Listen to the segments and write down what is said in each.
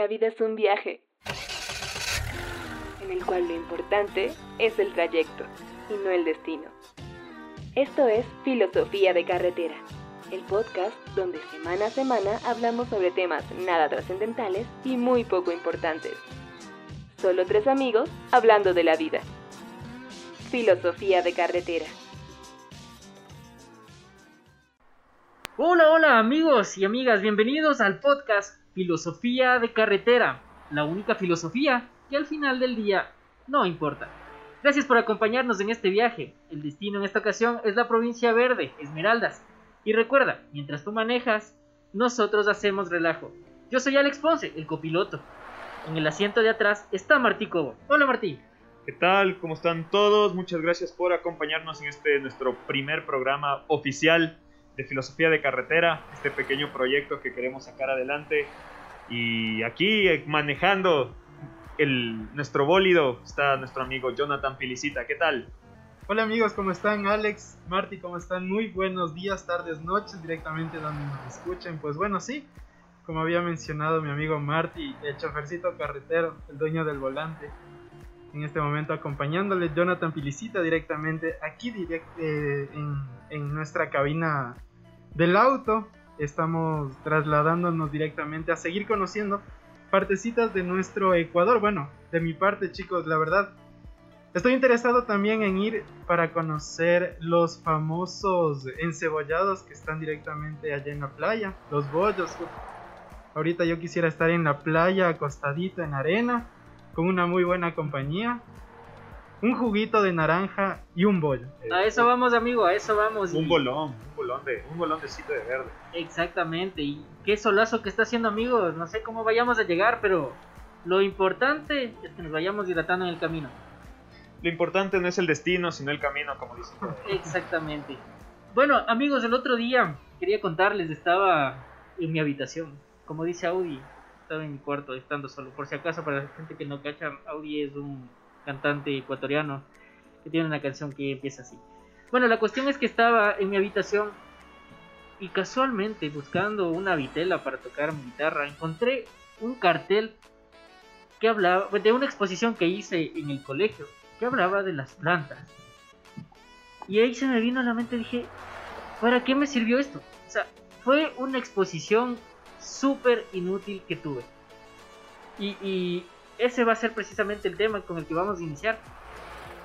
La vida es un viaje en el cual lo importante es el trayecto y no el destino. Esto es Filosofía de Carretera, el podcast donde semana a semana hablamos sobre temas nada trascendentales y muy poco importantes. Solo tres amigos hablando de la vida. Filosofía de Carretera. Hola, hola amigos y amigas, bienvenidos al podcast Filosofía de Carretera, la única filosofía que al final del día no importa. Gracias por acompañarnos en este viaje. El destino en esta ocasión es la provincia verde, Esmeraldas. Y recuerda, mientras tú manejas, nosotros hacemos relajo. Yo soy Alex Ponce, el copiloto. En el asiento de atrás está Martí Cobo. Hola Martí. ¿Qué tal? ¿Cómo están todos? Muchas gracias por acompañarnos en este nuestro primer programa oficial de filosofía de carretera, este pequeño proyecto que queremos sacar adelante. Y aquí eh, manejando el, nuestro bólido está nuestro amigo Jonathan Pilicita. ¿Qué tal? Hola amigos, ¿cómo están? Alex, Marty, ¿cómo están? Muy buenos días, tardes, noches, directamente donde nos escuchen. Pues bueno, sí, como había mencionado mi amigo Marty, el chofercito carretero, el dueño del volante. En este momento acompañándole Jonathan Pilicita directamente aquí eh, en, en nuestra cabina del auto. Estamos trasladándonos directamente a seguir conociendo partecitas de nuestro Ecuador. Bueno, de mi parte, chicos, la verdad. Estoy interesado también en ir para conocer los famosos encebollados que están directamente allá en la playa, los bollos. Ahorita yo quisiera estar en la playa acostadito en arena, con una muy buena compañía un juguito de naranja y un bollo. A eso vamos, amigo, a eso vamos. Un bolón, un bolón de, un bolón de de verde. Exactamente, y qué solazo que está haciendo, amigos. No sé cómo vayamos a llegar, pero lo importante es que nos vayamos hidratando en el camino. Lo importante no es el destino, sino el camino, como dicen. Exactamente. Bueno, amigos, el otro día quería contarles, estaba en mi habitación. Como dice Audi, estaba en mi cuarto, estando solo. Por si acaso, para la gente que no cacha, Audi es un cantante ecuatoriano, que tiene una canción que empieza así. Bueno, la cuestión es que estaba en mi habitación y casualmente buscando una vitela para tocar mi guitarra, encontré un cartel que hablaba de una exposición que hice en el colegio, que hablaba de las plantas. Y ahí se me vino a la mente, dije, ¿para qué me sirvió esto? O sea, fue una exposición súper inútil que tuve. Y, ese va a ser precisamente el tema con el que vamos a iniciar.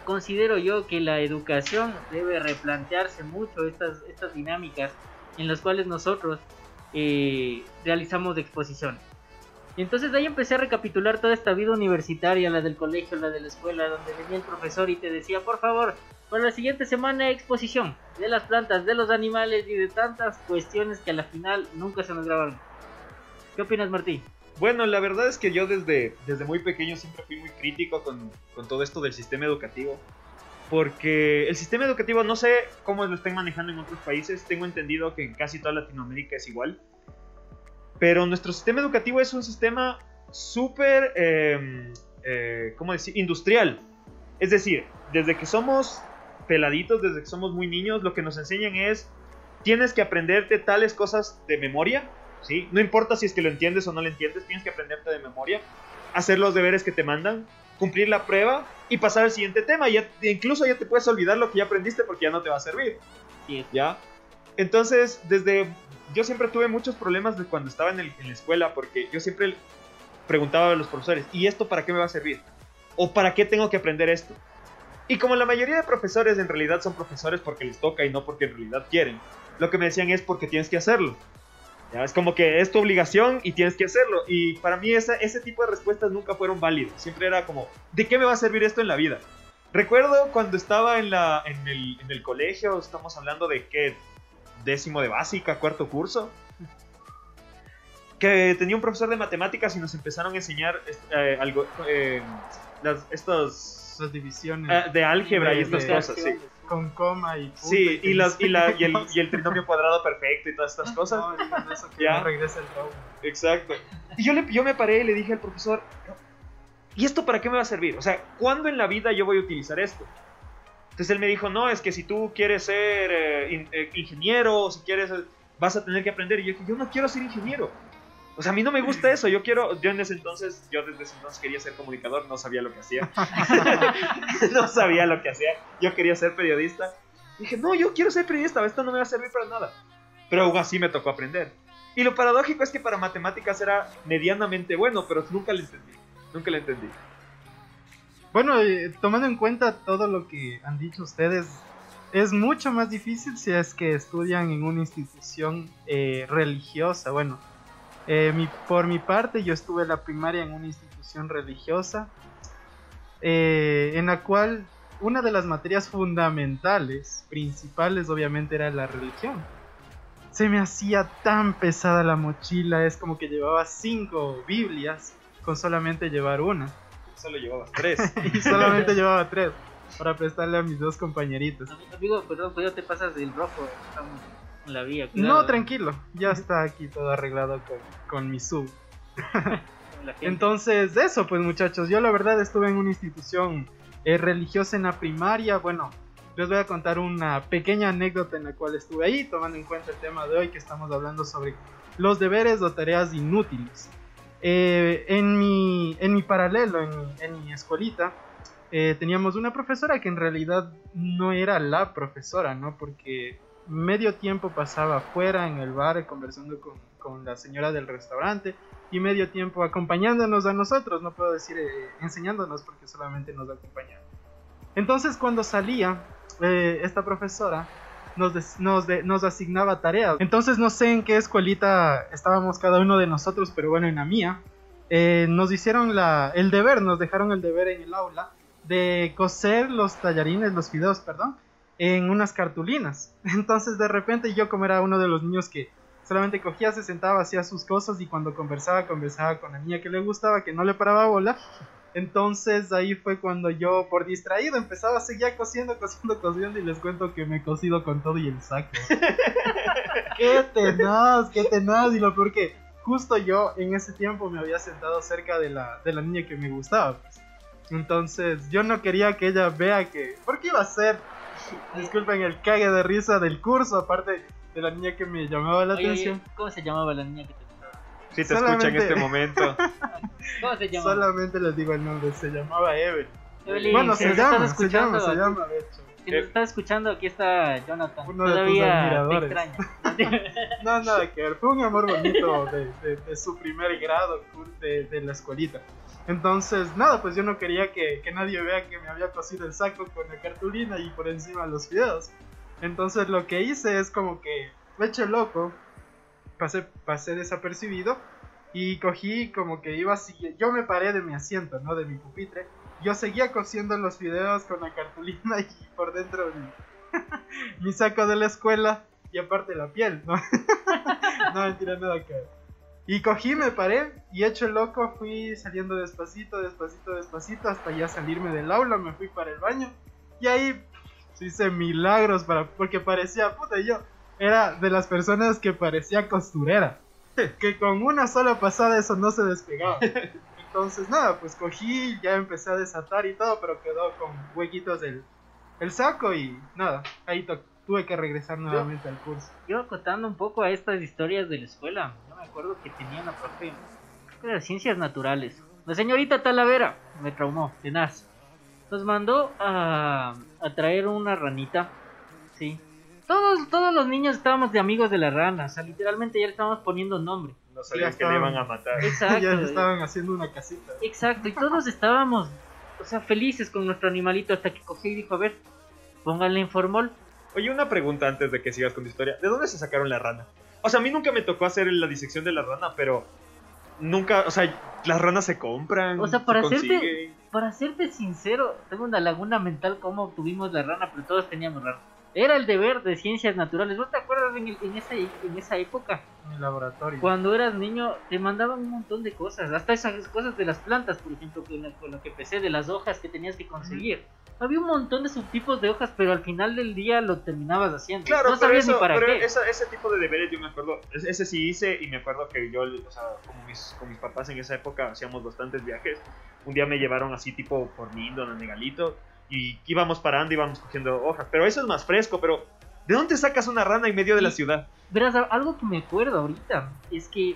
Considero yo que la educación debe replantearse mucho estas, estas dinámicas en las cuales nosotros eh, realizamos exposiciones. Y entonces de ahí empecé a recapitular toda esta vida universitaria, la del colegio, la de la escuela, donde venía el profesor y te decía, por favor, para la siguiente semana exposición de las plantas, de los animales y de tantas cuestiones que a la final nunca se nos grabaron. ¿Qué opinas, Martín? Bueno, la verdad es que yo desde, desde muy pequeño siempre fui muy crítico con, con todo esto del sistema educativo. Porque el sistema educativo, no sé cómo lo estén manejando en otros países, tengo entendido que en casi toda Latinoamérica es igual. Pero nuestro sistema educativo es un sistema súper, eh, eh, ¿cómo decir?, industrial. Es decir, desde que somos peladitos, desde que somos muy niños, lo que nos enseñan es, tienes que aprenderte tales cosas de memoria no importa si es que lo entiendes o no lo entiendes, tienes que aprenderte de memoria, hacer los deberes que te mandan, cumplir la prueba y pasar al siguiente tema. Ya, incluso ya te puedes olvidar lo que ya aprendiste porque ya no te va a servir. ¿Ya? Entonces, desde... Yo siempre tuve muchos problemas de cuando estaba en, en la escuela porque yo siempre preguntaba a los profesores, ¿y esto para qué me va a servir? ¿O para qué tengo que aprender esto? Y como la mayoría de profesores en realidad son profesores porque les toca y no porque en realidad quieren, lo que me decían es porque tienes que hacerlo. Es como que es tu obligación y tienes que hacerlo. Y para mí esa, ese tipo de respuestas nunca fueron válidas. Siempre era como, ¿de qué me va a servir esto en la vida? Recuerdo cuando estaba en, la, en, el, en el colegio, estamos hablando de qué, décimo de básica, cuarto curso, que tenía un profesor de matemáticas y nos empezaron a enseñar eh, algo, eh, las, estos... Las divisiones. Eh, de álgebra y estas cosas, sí con coma y Sí, y, los, y, la, y, el, y, el, trinomio cuadrado perfecto y todas estas cosas. No, eso que ya. regresa el trauma. Exacto. Y yo, le, yo me paré y le dije al profesor, ¿y esto para qué me va a servir? O sea, ¿cuándo en la vida yo voy a utilizar esto? Entonces él me dijo, no, es que si tú quieres ser eh, eh, ingeniero si quieres, vas a tener que aprender. Y yo dije, yo no quiero ser ingeniero. O sea, a mí no me gusta eso. Yo quiero, yo en ese entonces, yo desde ese entonces quería ser comunicador, no sabía lo que hacía. no sabía lo que hacía. Yo quería ser periodista. Dije, no, yo quiero ser periodista, esto no me va a servir para nada. Pero aún así me tocó aprender. Y lo paradójico es que para matemáticas era medianamente bueno, pero nunca le entendí. Nunca le entendí. Bueno, eh, tomando en cuenta todo lo que han dicho ustedes, es mucho más difícil si es que estudian en una institución eh, religiosa. Bueno, eh, mi, por mi parte, yo estuve la primaria en una institución religiosa, eh, en la cual una de las materias fundamentales, principales, obviamente, era la religión. Se me hacía tan pesada la mochila, es como que llevaba cinco Biblias con solamente llevar una. Solo llevabas tres. y solamente llevaba tres para prestarle a mis dos compañeritos. Amigo, perdón, pues ya te pasas del rojo. Estamos en la vía. No, tranquilo, ya está aquí todo arreglado con, con mi sub. Entonces, eso, pues muchachos, yo la verdad estuve en una institución eh, religiosa en la primaria. Bueno, les voy a contar una pequeña anécdota en la cual estuve ahí, tomando en cuenta el tema de hoy que estamos hablando sobre los deberes o tareas inútiles. Eh, en, mi, en mi paralelo, en, mi- en mi escuelita, eh, teníamos una profesora que en realidad no era la profesora, ¿no? Porque medio tiempo pasaba afuera en el bar conversando con, con la señora del restaurante y medio tiempo acompañándonos a nosotros, no puedo decir eh, enseñándonos porque solamente nos acompañaba. Entonces cuando salía eh, esta profesora nos, des- nos, de- nos asignaba tareas. Entonces no sé en qué escuelita estábamos cada uno de nosotros, pero bueno, en la mía eh, nos hicieron la, el deber, nos dejaron el deber en el aula de coser los tallarines, los fideos, perdón, en unas cartulinas. Entonces de repente yo como era uno de los niños que solamente cogía, se sentaba, hacía sus cosas y cuando conversaba, conversaba con la niña que le gustaba, que no le paraba bola. Entonces ahí fue cuando yo, por distraído, empezaba a seguir cosiendo, cosiendo, cosiendo y les cuento que me he cosido con todo y el saco. qué tenaz, qué tenaz. Y lo peor que justo yo en ese tiempo me había sentado cerca de la, de la niña que me gustaba. pues. Entonces yo no quería que ella vea que... ¿Por qué iba a ser? Disculpen el cague de risa del curso, aparte de la niña que me llamaba la Oye, atención. ¿Cómo se llamaba la niña que te? Sí, te escucha en Solamente- este momento. ¿Cómo se llamaba? Solamente les digo el nombre, se llamaba Evelyn. Evelyn, bueno, si se nos llama, estás se llama, escuchando, se llama, de hecho. Si nos estás escuchando, aquí está Jonathan. Uno de tus Todavía te extraña. No, nada que ver, fue un amor bonito de, de- de su primer grado de, de la escuelita. Entonces, nada, pues yo no quería que, que nadie vea que me había cosido el saco con la cartulina y por encima los fideos. Entonces lo que hice es como que me eché loco, pasé, pasé desapercibido y cogí como que iba así, yo me paré de mi asiento, ¿no? De mi pupitre. Yo seguía cosiendo los fideos con la cartulina y por dentro mi, mi saco de la escuela y aparte la piel, ¿no? no, mentira, nada que. Y cogí, me paré y hecho loco fui saliendo despacito, despacito, despacito hasta ya salirme del aula, me fui para el baño y ahí pff, hice milagros para porque parecía, puta, yo era de las personas que parecía costurera, que con una sola pasada eso no se despegaba. Entonces nada, pues cogí, ya empecé a desatar y todo, pero quedó con huequitos el, el saco y nada, ahí tuve que regresar nuevamente al curso. Yo acotando un poco a estas historias de la escuela, yo me acuerdo que tenía una profe creo de ciencias naturales. La señorita Talavera me traumó, tenaz. Nos mandó a, a traer una ranita, sí. Todos, todos los niños estábamos de amigos de la rana, o sea, literalmente ya le estábamos poniendo nombre. No sabían que le iban a matar. Exacto. ya estaban haciendo una casita. Exacto, y todos estábamos, o sea, felices con nuestro animalito hasta que cogió y dijo, a ver, pónganle en formol. Oye, una pregunta antes de que sigas con tu historia. ¿De dónde se sacaron la rana? O sea, a mí nunca me tocó hacer la disección de la rana, pero nunca, o sea, las ranas se compran. O sea, se para hacerte- consiguen. Para serte sincero, tengo una laguna mental cómo obtuvimos la rana, pero todos teníamos rana. Era el deber de ciencias naturales. ¿No te acuerdas en, el- en esa, en esa época? En el laboratorio. Cuando eras niño te mandaban un montón de cosas, hasta esas cosas de las plantas, por ejemplo, con, la- con lo que empecé de las hojas que tenías que conseguir. Había un montón de subtipos de hojas, pero al final del día lo terminabas haciendo. Claro, no pero, sabías eso, ni para pero qué. esa- ese tipo de deberes yo me acuerdo, ese ese sí hice y me acuerdo que yo, o sea, mis, con mis papás en esa época hacíamos bastantes viajes. Un día me llevaron así tipo por Mindon, a Negalito, y íbamos parando, íbamos cogiendo hojas. Pero eso es más fresco, pero ¿de dónde sacas una rana en medio de la Y- ciudad? Verás, algo que me acuerdo ahorita es que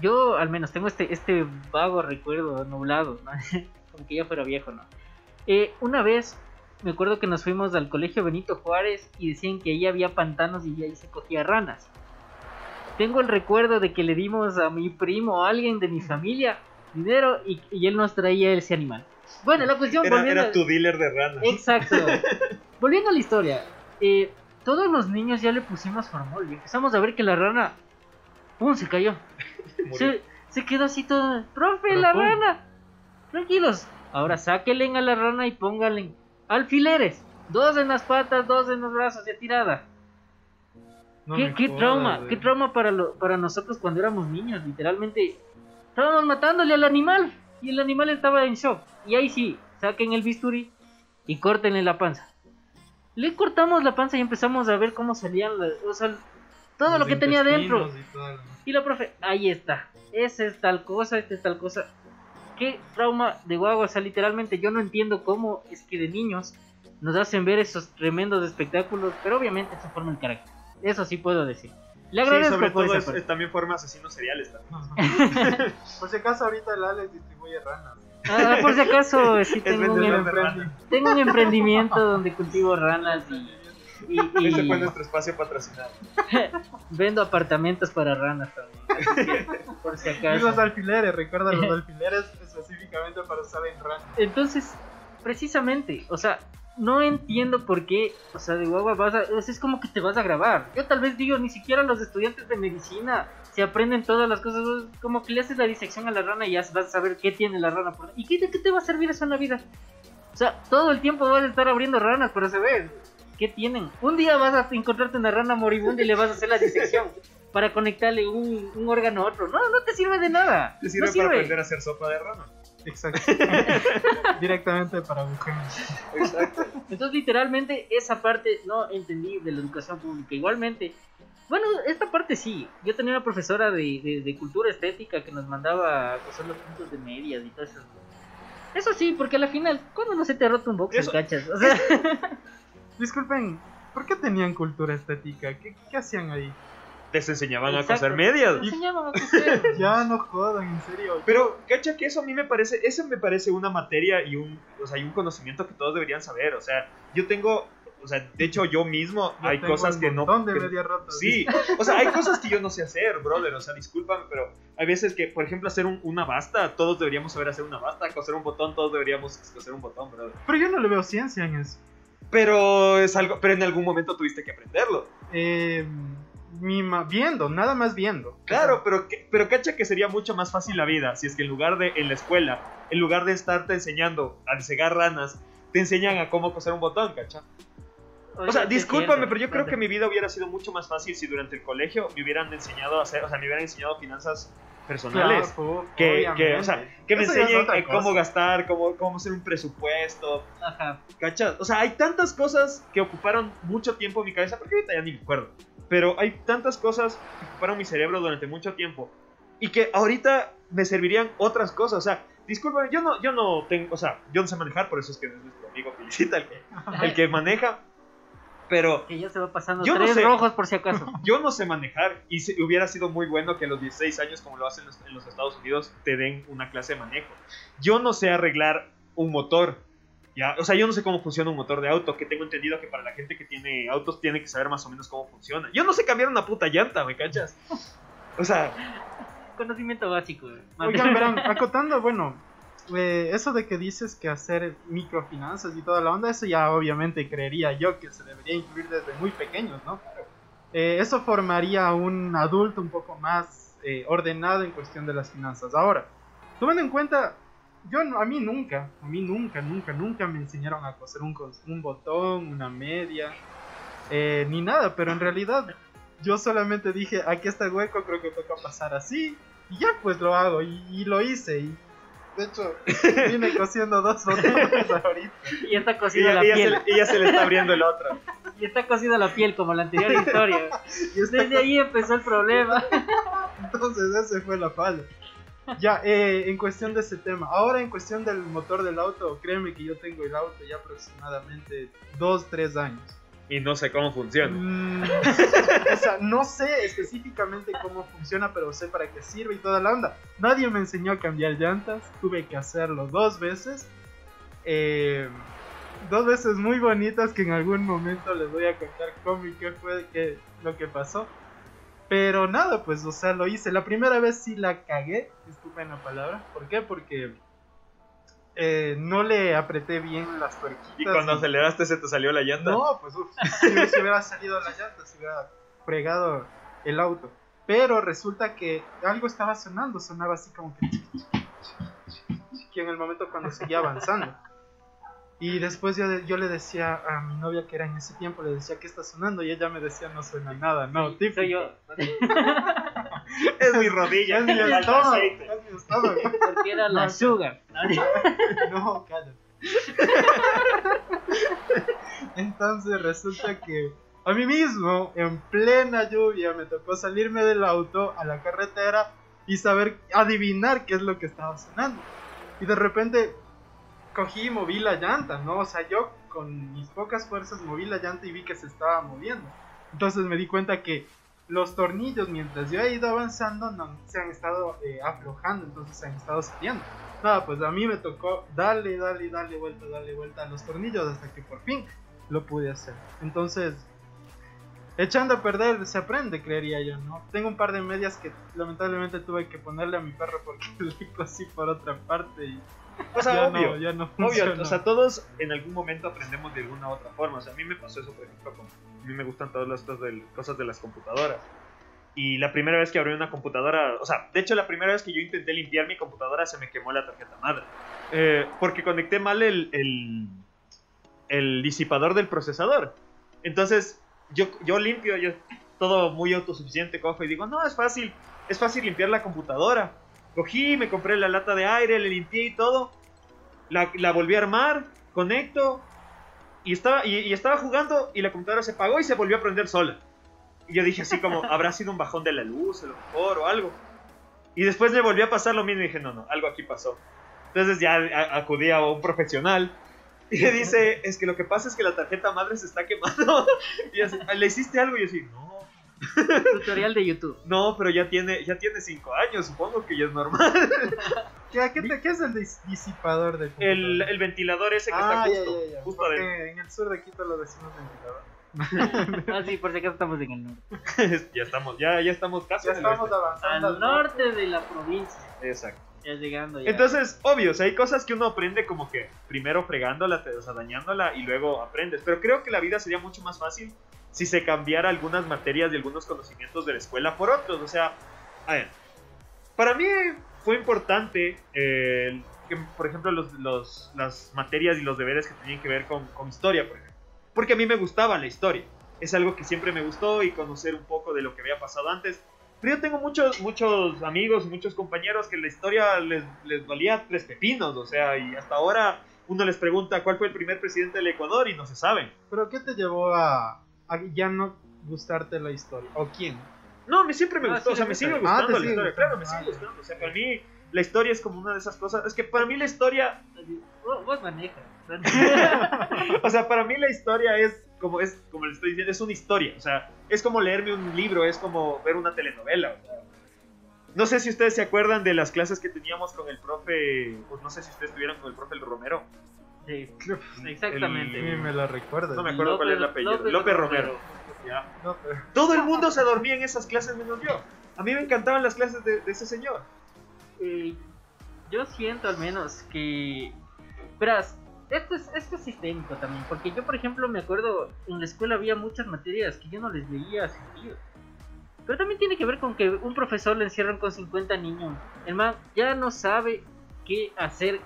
yo al menos tengo este, este vago recuerdo nublado, ¿no? como que ya fuera viejo, ¿no? Eh, una vez me acuerdo que nos fuimos al colegio Benito Juárez y decían que ahí había pantanos y ahí se cogía ranas. Tengo el recuerdo de que le dimos a mi primo o a alguien de mi familia dinero y, y él nos traía ese animal. Bueno, la cuestión Era, volviendo- era tu dealer de ranas. Exacto. Volviendo a la historia, eh, todos los niños ya le pusimos formol y empezamos a ver que la rana, ¡pum! se cayó. Se, se quedó así todo, profe, Pero la rana. Tranquilos. Ahora sáquenle a la rana y pónganle alfileres. Dos en las patas, dos en los brazos, ya tirada. No ¿Qué, me qué jodas, trauma, qué trauma para, lo- para nosotros cuando éramos niños, literalmente. Estábamos matándole al animal y el animal estaba en shock. Y ahí sí, saquen el bisturí y córtenle la panza. Le cortamos la panza y empezamos a ver cómo salían, las- o sea, todo Los lo que tenía dentro. y la profe, ahí está. Ese es tal cosa, este es tal cosa. Qué trauma de guagua. O sea, literalmente yo no entiendo cómo es que de niños nos hacen ver esos tremendos espectáculos. Pero obviamente eso forma el carácter. Eso sí puedo decir. Le Sí, agradezco sobre por todo esa es, parte. es también forma asesinos seriales también. Por si acaso ahorita el Alex distribuye ranas. Ah, por si acaso, sí tengo un, em- ranas. tengo un emprendimiento donde cultivo ranas y, y- y Ese fue nuestro espacio patrocinado. vendo apartamentos para ranas también. Por si Y los acaso. alfileres, recuerda los alfileres específicamente para usar en ranas. Entonces, precisamente, o sea, no entiendo por qué, o sea, de guagua vas a, es como que te vas a grabar. Yo tal vez digo, ni siquiera los estudiantes de medicina se aprenden todas las cosas, como que le haces la disección a la rana y ya vas a saber qué tiene la rana. por- ¿Y qué, de qué te va a servir eso en la vida? O sea, todo el tiempo vas a estar abriendo ranas para saber qué tienen. Un día vas a encontrarte una rana moribunda y le vas a hacer la disección para conectarle un, un órgano a otro. No, no te sirve de nada. Te sirve no para aprender a hacer sopa de rana. Exacto. Directamente para agujeros. Exacto. Entonces, literalmente, esa parte no entendí de la educación pública. Igualmente, bueno, esta parte sí. Yo tenía una profesora de, de- de cultura estética que nos mandaba a coser los puntos de medias y todo eso. Eso sí, porque a la final, ¿cuándo no se te ha roto un boxer, Eso- cachas? O sea, Disculpen, ¿por qué tenían cultura estética? ¿Qué, qué hacían ahí? Les enseñaban a coser medias. te enseñaban a coser. Ya no jodan, en serio. Pero, cacha que eso a mí me parece, eso me parece una materia y un, o sea, y un conocimiento que todos deberían saber. O sea, yo tengo, o sea, de hecho yo mismo Yo hay tengo cosas un que no. de que- rotas. Sí, o sea, hay cosas que yo no sé hacer, brother. O sea, discúlpame, pero hay veces que, por ejemplo, hacer un- una basta, todos deberíamos saber hacer una basta. Coser un botón, todos deberíamos coser un botón, brother. Pero yo no le veo ciencia en eso. Pero es algo, pero en algún momento tuviste que aprenderlo. Eh, mi ma- viendo, nada más viendo. Claro, pero, pero cacha que sería mucho más fácil la vida si es que en lugar de en la escuela, en lugar de estarte enseñando a cegar ranas, te enseñan a cómo coser un botón, cacha. O sea, discúlpame, pero yo creo que mi vida hubiera sido mucho más fácil si durante el colegio me hubieran enseñado a hacer, o sea, me hubieran enseñado finanzas personales. Claro, que, que, o sea, que me Eso enseñen eh, cómo gastar, cómo, cómo hacer un presupuesto, Ajá. ¿cachas? O sea, hay tantas cosas que ocuparon mucho tiempo en mi cabeza, porque ahorita ya ni me acuerdo. Pero hay tantas cosas que ocuparon mi cerebro durante mucho tiempo y que ahorita me servirían otras cosas. O sea, discúlpame, yo no, yo no tengo, o sea, yo no sé manejar, por eso es que es nuestro amigo Felicita el que, el que maneja. Pero Que ya se va pasando Yo no tres sé. rojos por si acaso. yo no sé manejar y hubiera sido muy bueno que a los 16 años, como lo hacen los- en los Estados Unidos, te den una clase de manejo. Yo no sé arreglar un motor. ¿Ya? O sea, yo no sé cómo funciona un motor de auto, que tengo entendido que para la gente que tiene autos tiene que saber más o menos cómo funciona. Yo no sé cambiar una puta llanta, ¿me cachas? O sea, Conocimiento básico. güey. Oigan, verán, acotando, bueno, eh, eso de que dices que hacer microfinanzas y toda la onda, eso ya obviamente creería yo que se debería incluir desde muy pequeños, ¿no? Eh, eso formaría a un adulto un poco más eh, ordenado en cuestión de las finanzas. Ahora, tomando en cuenta, yo no- a mí nunca, a mí nunca, nunca, nunca me enseñaron a coser un, un botón, una media, eh, ni nada, pero en realidad yo solamente dije, aquí está el hueco, creo que toca pasar así, y ya pues lo hago, y, y lo hice, y de hecho vine cosiendo dos botones ahorita. Y está y ya, la y se, piel. le- y ya se le está abriendo el otro. Y está cocida la piel como la anterior historia. Y Desde ahí empezó el problema. Entonces ese fue la falla. Ya, eh, en cuestión de ese tema. Ahora en cuestión del motor del auto, créeme que yo tengo el auto ya aproximadamente 2, 3 años. Y no sé cómo funciona. Mm, o sea, no sé específicamente cómo funciona, pero sé para qué sirve y toda la onda. Nadie me enseñó a cambiar llantas, tuve que hacerlo dos veces. Eh, dos veces muy bonitas que en algún momento les voy a contar cómo y qué fue que, lo que pasó. Pero nada, pues, o sea, lo hice. La primera vez sí la cagué, disculpen la palabra. ¿Por qué? Porque eh, no le apreté bien las tuerquitas. Y cuando aceleraste se te salió la llanta. No, pues uf, si, si hubiera salido la llanta, se hubiera fregado el auto. Pero resulta que algo estaba sonando, sonaba así como que... que en el momento cuando seguía avanzando. Y después yo, yo le decía a mi novia que era en ese tiempo, le decía que está sonando y ella me decía no suena nada, no, Sí, típico. soy yo. Es mi rodilla. Es mi estómago, es mi estómago. Porque era la No, sugar. No, cállate. Entonces resulta que a mí mismo, en plena lluvia, me tocó salirme del auto a la carretera y saber adivinar qué es lo que estaba sonando. Y de repente cogí y moví la llanta, ¿no? O sea, yo con mis pocas fuerzas moví la llanta y vi que se estaba moviendo. Entonces me di cuenta que los tornillos, mientras yo he ido avanzando, no, se han estado eh, aflojando, entonces se han estado saliendo. Nada, pues a mí me tocó darle, darle, darle vuelta, darle vuelta a los tornillos hasta que por fin lo pude hacer. Entonces, echando a perder se aprende, creería yo, ¿no? Tengo un par de medias que lamentablemente tuve que ponerle a mi perro porque le cosí por otra parte y O sea, ya obvio. no, ya no Obvio, o sea, todos en algún momento aprendemos de alguna u otra forma. O sea, a mí me pasó eso, por ejemplo, con, a mí me gustan todas las cosas, del- cosas de las computadoras. Y la primera vez que abrí una computadora, o sea, de hecho la primera vez que yo intenté limpiar mi computadora se me quemó la tarjeta madre. Eh, porque conecté mal el, el, el disipador del procesador. Entonces, yo, yo limpio, yo todo muy autosuficiente, cojo y digo, no, es fácil, es fácil limpiar la computadora. Cogí, me compré la lata de aire, le limpié y todo. La, la volví a armar, conecto y estaba, y, y estaba jugando y la computadora se apagó y se volvió a prender sola. Y yo dije así como, habrá sido un bajón de la luz, a lo mejor, o algo. Y después me volvió a pasar lo mismo y dije, no, no, algo aquí pasó. Entonces ya acudí a un profesional y le dice, es que lo que pasa es que la tarjeta madre se está quemando. Y así, ¿le hiciste algo? Y yo así, no, Tutorial de YouTube. no, pero ya tiene, ya tiene cinco años, supongo que ya es normal. ¿Qué, qué te- qué es el dis- disipador de El, el ventilador ese que Ah, está ya, justo, ya, ya. justo Porque de- en el sur de Quito lo decimos ventilador. Ah, sí, por si acaso estamos en el norte. ya estamos, ya, ya estamos casi Ya en el estamos oeste. avanzando Al norte de la provincia. Exacto. Ya llegando ya. Entonces, obvio, o sea, hay cosas que uno aprende como que primero fregándola, o sea, dañándola y luego aprendes. Pero creo que la vida sería mucho más fácil si se cambiara algunas materias y algunos conocimientos de la escuela por otros. O sea, a ver, para mí fue importante eh, que, por ejemplo, los, los- las materias y los deberes que tenían que ver con, con historia, por ejemplo. Porque a mí me gustaba la historia. Es algo que siempre me gustó y conocer un poco de lo que había pasado antes. Pero yo tengo muchos, muchos amigos muchos compañeros que la historia les, les valía tres pepinos, o sea, y hasta ahora uno les pregunta cuál fue el primer presidente del Ecuador y no se saben. ¿Pero qué te llevó a ya no gustarte la historia? ¿O quién? No, a mí siempre me Ah, gustó, sí, o sea, me sigue Ah, gustando te la sigue historia, gustando. claro, me Ah, sigue ya. gustando, o sea, para mí la historia es como una de esas cosas, es que para mí la historia, Vos, manejas. o sea, para mí la historia es como es como le estoy diciendo, es una historia, o sea, es como leerme un libro, es como ver una telenovela, o sea, no sé si ustedes se acuerdan de las clases que teníamos con el profe, pues no sé si ustedes estuvieron con el profe el Romero. Sí, exactamente. me la recuerdas. No me acuerdo cuál es el apellido. López Romero. Ya. Todo el mundo se dormía en esas clases menos yo. A mí me encantaban las clases de, de ese señor. Eh, yo siento al menos que. Verás, esto es, esto es sistémico también. Porque yo, por ejemplo, me acuerdo en la escuela había muchas materias que yo no les veía sentido. Pero también tiene que ver con que un profesor le encierran con 50 niños. El man ya no sabe qué hacer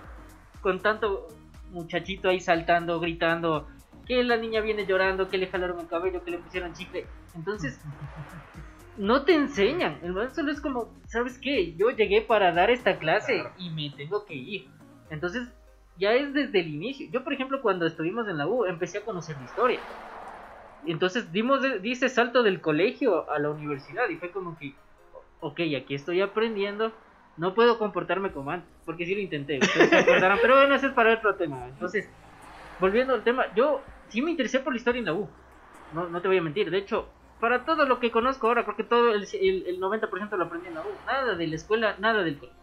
con tanto muchachito ahí saltando, gritando. Que la niña viene llorando, que le jalaron el cabello, que le pusieron chicle. Entonces, no te enseñan. El man solo es como, ¿sabes qué? Yo llegué para dar esta clase y me tengo que ir. Entonces, ya es desde el inicio. Yo, por ejemplo, cuando estuvimos en la U, empecé a conocer la historia. Entonces, dimos de- di ese salto del colegio a la universidad y fue como que, ok, aquí estoy aprendiendo. No puedo comportarme como antes, porque sí lo intenté. Pero bueno, eso es para otro tema. Entonces, volviendo al tema, yo sí me interesé por la historia en la U. no, no te voy a mentir. De hecho, para todo lo que conozco ahora, creo que todo el, el, el 90% lo aprendí en la U. Nada de la escuela, nada del colegio.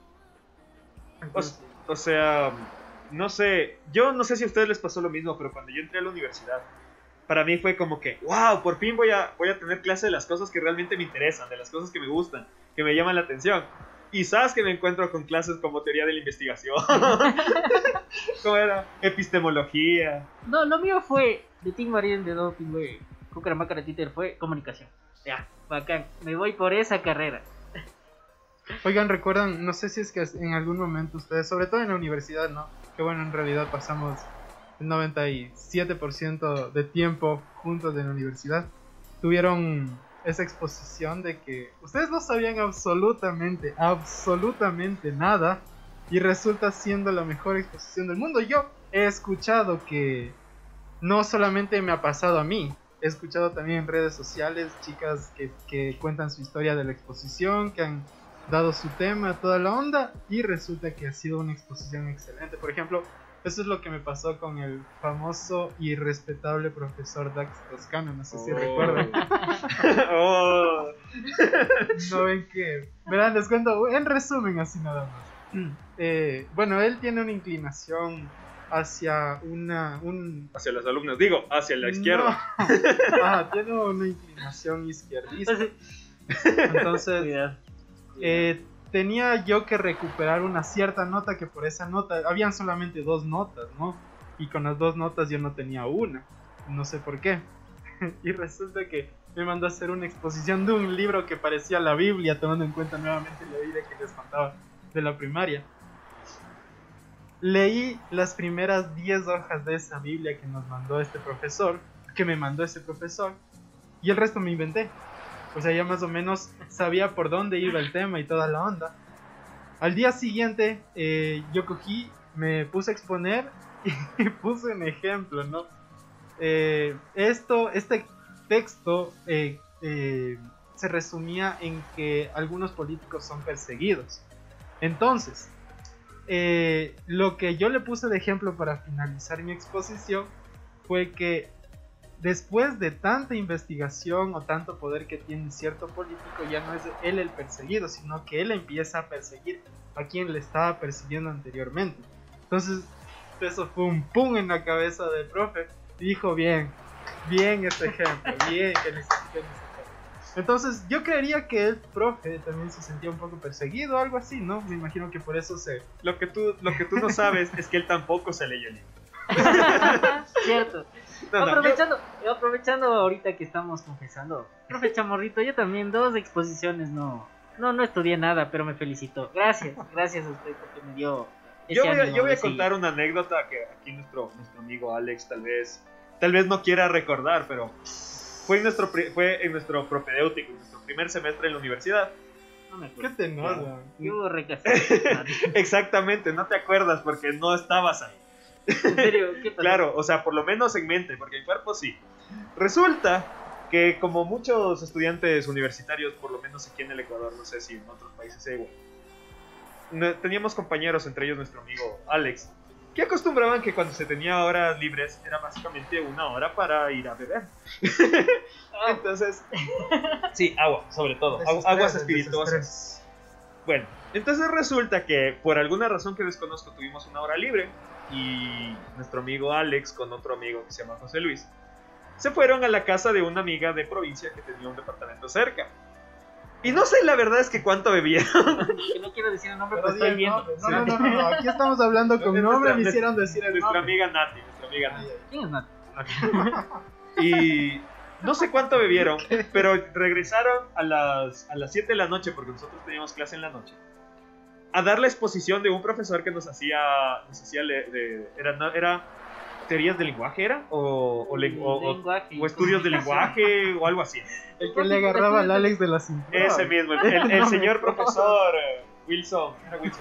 O, o sea, no sé, yo no sé si a ustedes les pasó lo mismo, pero cuando yo entré a la universidad, para mí fue como que, wow, por fin voy a, voy a tener clase de las cosas que realmente me interesan, de las cosas que me gustan, que me llaman la atención. Sabes que me encuentro con clases como teoría de la investigación, ¿cómo era? Epistemología. No, lo mío fue de Tim Marín de Doping, güey. Cucaramaca Titer fue comunicación. Ya, bacán. Me voy por esa carrera. Oigan, recuerdan, no sé si es que en algún momento ustedes, sobre todo en la universidad, ¿no? Que bueno, en realidad pasamos el 97% de tiempo juntos en la universidad. Tuvieron esa exposición de que ustedes no sabían absolutamente, absolutamente nada y resulta siendo la mejor exposición del mundo. Yo he escuchado que no solamente me ha pasado a mí, he escuchado también en redes sociales chicas que, cuentan su historia de la exposición, que han dado su tema, toda la onda y resulta que ha sido una exposición excelente. Por ejemplo, eso es lo que me pasó con el famoso y respetable profesor Dax Toscano, no sé si Oh. recuerdan. Oh. No ven que. Verán, les cuento en resumen, así nada más. Eh, bueno, él tiene una inclinación hacia una. Un, Hacia los alumnos, digo, hacia la izquierda. No. Ah, tiene una inclinación izquierdista. Entonces, Cuidado. eh, tenía yo que recuperar una cierta nota que por esa nota. Habían solamente dos notas, ¿no? Y con las dos notas yo no tenía una. No sé por qué. y resulta que me mandó a hacer una exposición de un libro que parecía la Biblia, tomando en cuenta nuevamente la vida que les contaba de la primaria. Leí las primeras 10 hojas de esa Biblia que nos mandó este profesor, que me mandó ese profesor, y el resto me inventé. O sea, ya más o menos sabía por dónde iba el tema y toda la onda. Al día siguiente, eh, yo cogí, me puse a exponer y puse un ejemplo, ¿no? Eh, esto, este texto eh, se resumía en que algunos políticos son perseguidos. Entonces, lo que yo le puse de ejemplo para finalizar mi exposición fue que después de tanta investigación o tanto poder que tiene cierto político, ya no es él el perseguido, sino que él empieza a perseguir a quien le estaba persiguiendo anteriormente. Entonces, eso fue un pum en la cabeza del profe dijo, bien, bien este ejemplo, bien que ejemplo. Entonces, yo creería que el profe también se sentía un poco perseguido o algo así, ¿no? Me imagino que por eso se... Lo que tú, lo que tú no sabes es que él tampoco se leyó el libro. Cierto. No, no, yo- aprovechando, aprovechando ahorita que estamos confesando, profe Chamorrito, yo también dos exposiciones no, no, no estudié nada, pero me felicito. Gracias, gracias a usted porque me dio. ese Yo voy, a, ánimo yo voy a contar una anécdota que aquí nuestro, nuestro amigo Alex tal vez, tal vez no quiera recordar, pero fue en nuestro, pri- fue en nuestro propedéutico, en nuestro primer semestre en la universidad. No me ¿Qué acuerdo. te nota? Yo recasado. Exactamente, no te acuerdas porque no estabas ahí. En serio, ¿qué pasó? Claro, o sea, por lo menos en mente, porque en cuerpo sí. Resulta que como muchos estudiantes universitarios, por lo menos aquí en el Ecuador, no sé si en otros países sea igual, no- teníamos compañeros, entre ellos nuestro amigo Alex, que acostumbraban que cuando se tenía horas libres era básicamente una hora para ir a beber. Ah, Entonces, sí, agua, sobre todo, Desestrés, aguas espirituosas. desestrés. Bueno, entonces resulta que por alguna razón que desconozco tuvimos una hora libre y nuestro amigo Alex con otro amigo que se llama José Luis se fueron a la casa de una amiga de provincia que tenía un departamento cerca. Y no sé la verdad es que cuánto bebieron. no quiero decir el nombre, Pero pero estoy viendo. No, no, no, no, no, aquí estamos hablando con nombre, nuestra- me hicieron decir el Nuestra nombre. amiga Nati, nuestra amiga Nati. ¿Quién es Nat? Y no sé cuánto bebieron, pero regresaron a las, a las 7 de la noche, porque nosotros teníamos clase en la noche, a dar la exposición de un profesor que nos hacía, nos hacía le- de- era, era teorías del lenguaje, ¿era? O, o, o- Lenguaje o estudios comunicación. lenguaje, o algo así. El que le agarraba al Alex de la cintura. Ese mismo, el, el- el señor profesor eh, Wilson.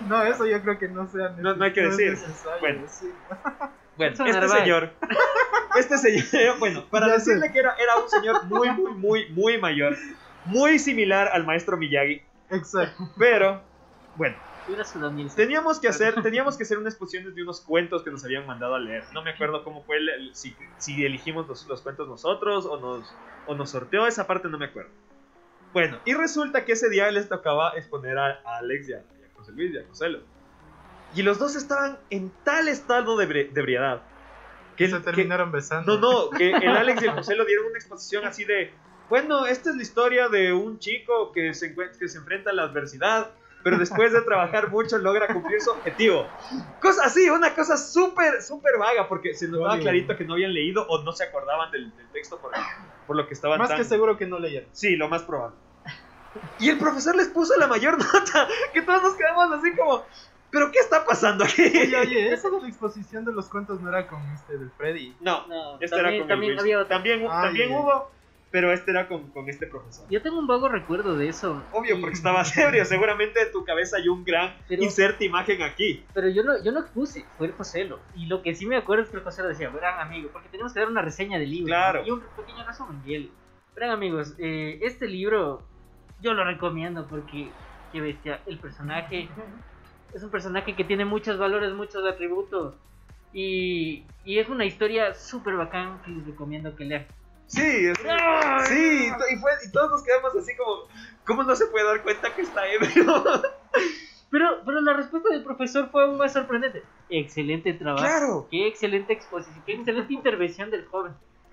No, eso yo creo que no sea No- no hay que decir. Bueno. Bueno, este Narváez. señor, este señor, bueno, para Ya sé. decirle que era, era un señor muy, muy, muy, muy mayor, muy similar al maestro Miyagi, Exacto. pero, bueno. Teníamos que hacer, teníamos que hacer unas exposiciones de unos cuentos que nos habían mandado a leer. No me acuerdo cómo fue, el- el- si, si elegimos los, los cuentos nosotros o nos, o nos sorteó, esa parte no me acuerdo. Bueno, y resulta que ese día les tocaba exponer a, a Alex y a, y a José Luis y a Joselo. Y los dos estaban en tal estado de, de ebriedad. Que el- se terminaron besando. no, no, que el Alex y el José lo dieron una exposición así de, bueno, esta es la historia de un chico que se, que se enfrenta a la adversidad, pero después de trabajar mucho logra cumplir su objetivo. Cosa así, una cosa súper, súper vaga, porque se notaba clarito que no habían leído o no se acordaban del, del texto por, por lo que estaban Más tan... que seguro que no leyeron. Sí, lo más probable. Y el profesor les puso la mayor nota, que todos nos quedamos así como, ¿pero qué está pasando aquí? Oye, oye, eso de la exposición de los cuentos no era con este del Freddy. No, No, este también, era con también el había otro. También, Ah, también ya. hubo, pero este era con, con este profesor. Yo tengo un vago recuerdo de eso. Obvio, porque estabas ebrio. Seguramente en tu cabeza hay un gran Pero- inserte imagen aquí. Pero yo no, yo no expuse, fue el Joselo. Y lo que sí me acuerdo es que el Joselo decía, verán amigos, porque tenemos que dar una reseña del libro. Claro. ¿no? Y un pequeño resumen. Y él, verán amigos, eh, este libro yo lo recomiendo porque, qué bestia, el personaje es un personaje que tiene muchos valores, muchos atributos. Y, y es una historia súper bacán que les recomiendo que lean. Sí, es- sí, y, fue, y todos nos quedamos así como, ¿cómo no se puede dar cuenta que está ebrio? Pero, pero la respuesta del profesor fue aún más sorprendente. Excelente trabajo. claro. Qué excelente exposición, qué excelente intervención del joven.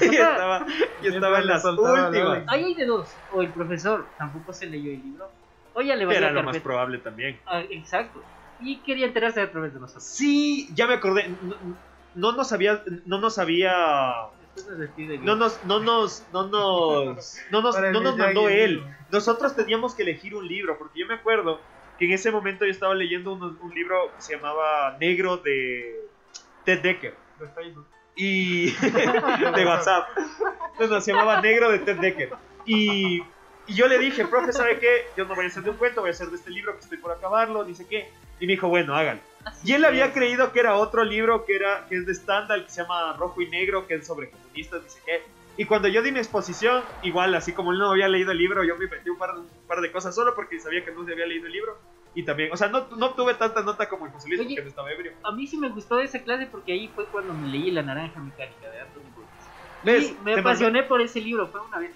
Y estaba, y estaba en las últimas. Ahí hay de dos. O el profesor tampoco se leyó el libro. O ya le valía era lo más probable también. Ah, exacto. Y quería enterarse a través de nosotros. Sí, ya me acordé. No, no nos había, no nos había. No nos, no nos, no nos, no nos, no nos mandó él. Nosotros teníamos que elegir un libro, porque yo me acuerdo que en ese momento yo estaba leyendo un, un libro que se llamaba Negro de Ted Decker. Y de WhatsApp. No, no, se llamaba Negro de Ted Decker. Y, y yo le dije, profe, ¿sabe qué? Yo no voy a hacer de un cuento, voy a hacer de este libro que estoy por acabarlo, dice qué. Y me dijo, bueno, hágalo. Y él había creído que era otro libro que era que es de Stendhal, que se llama Rojo y Negro, que es sobre comunistas, dice qué. Y cuando yo di mi exposición, igual, así como él no había leído el libro, yo me metí un par, un par de cosas solo porque sabía que no se había leído el libro. Y también, o sea, no, no tuve tanta nota como el José Luis Oye. porque no estaba ebrio. A mí sí me gustó esa clase porque ahí fue cuando me leí La Naranja Mecánica de Anthony Burgess. Y me apasioné por ese libro, fue una vez.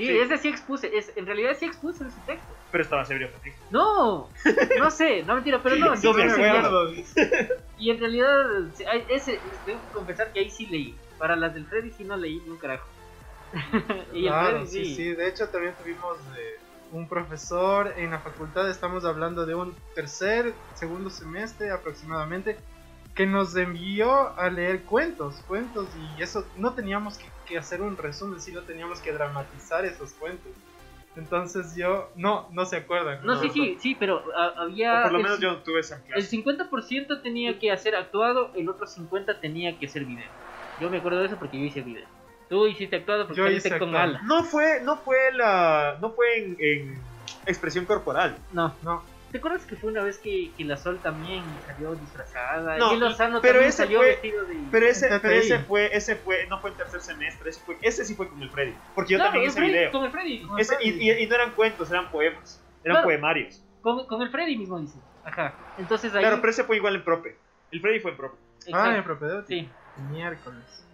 Sí, Sí. ese sí expuse, es, en realidad sí expuse ese texto. Pero estaba ebrio también. No, no sé, no mentira, pero no, sí No me me acuerdo. enseñaron. Y en realidad, ese, tengo que confesar que ahí sí leí. Para las del Freddy sí no leí ni un carajo. y el Claro, Freddy sí, sí. sí. De hecho, también tuvimos eh, un profesor en la facultad. Estamos hablando de un tercer, segundo semestre aproximadamente. Que nos envió a leer cuentos, cuentos. Y eso no teníamos que, que hacer un resumen, sino teníamos que dramatizar esos cuentos. Entonces yo. No, no se acuerdan. No, sí, sí, sí, pero ah, O había. por lo el menos yo tuve esa El clase. 50% tenía que hacer actuado, el otro 50% tenía que ser video. Yo me acuerdo de eso porque yo hice video. Tú hiciste actuado porque Yo hice con ala. No fue, no fue la. No fue en, en expresión corporal. No. No, ¿Te acuerdas que fue una vez que, que la Sol también salió disfrazada? No, y Lozano pero también ese salió fue- vestido de. Pero ese, TTI. pero ese fue, ese fue, no fue en tercer semestre, ese, fue, ese sí fue con el Freddy. Porque yo Claro, también hice Freddy, video. Con el Freddy. Con el, Ese- y, Freddy. y- y no eran cuentos, eran poemas. Eran Claro. poemarios. Con, con el Freddy mismo dice. Ajá. Entonces ahí. Claro, pero ese fue igual en prope. El Freddy fue en prope. Exacto. Ah, en propedéutico. Sí. Miércoles.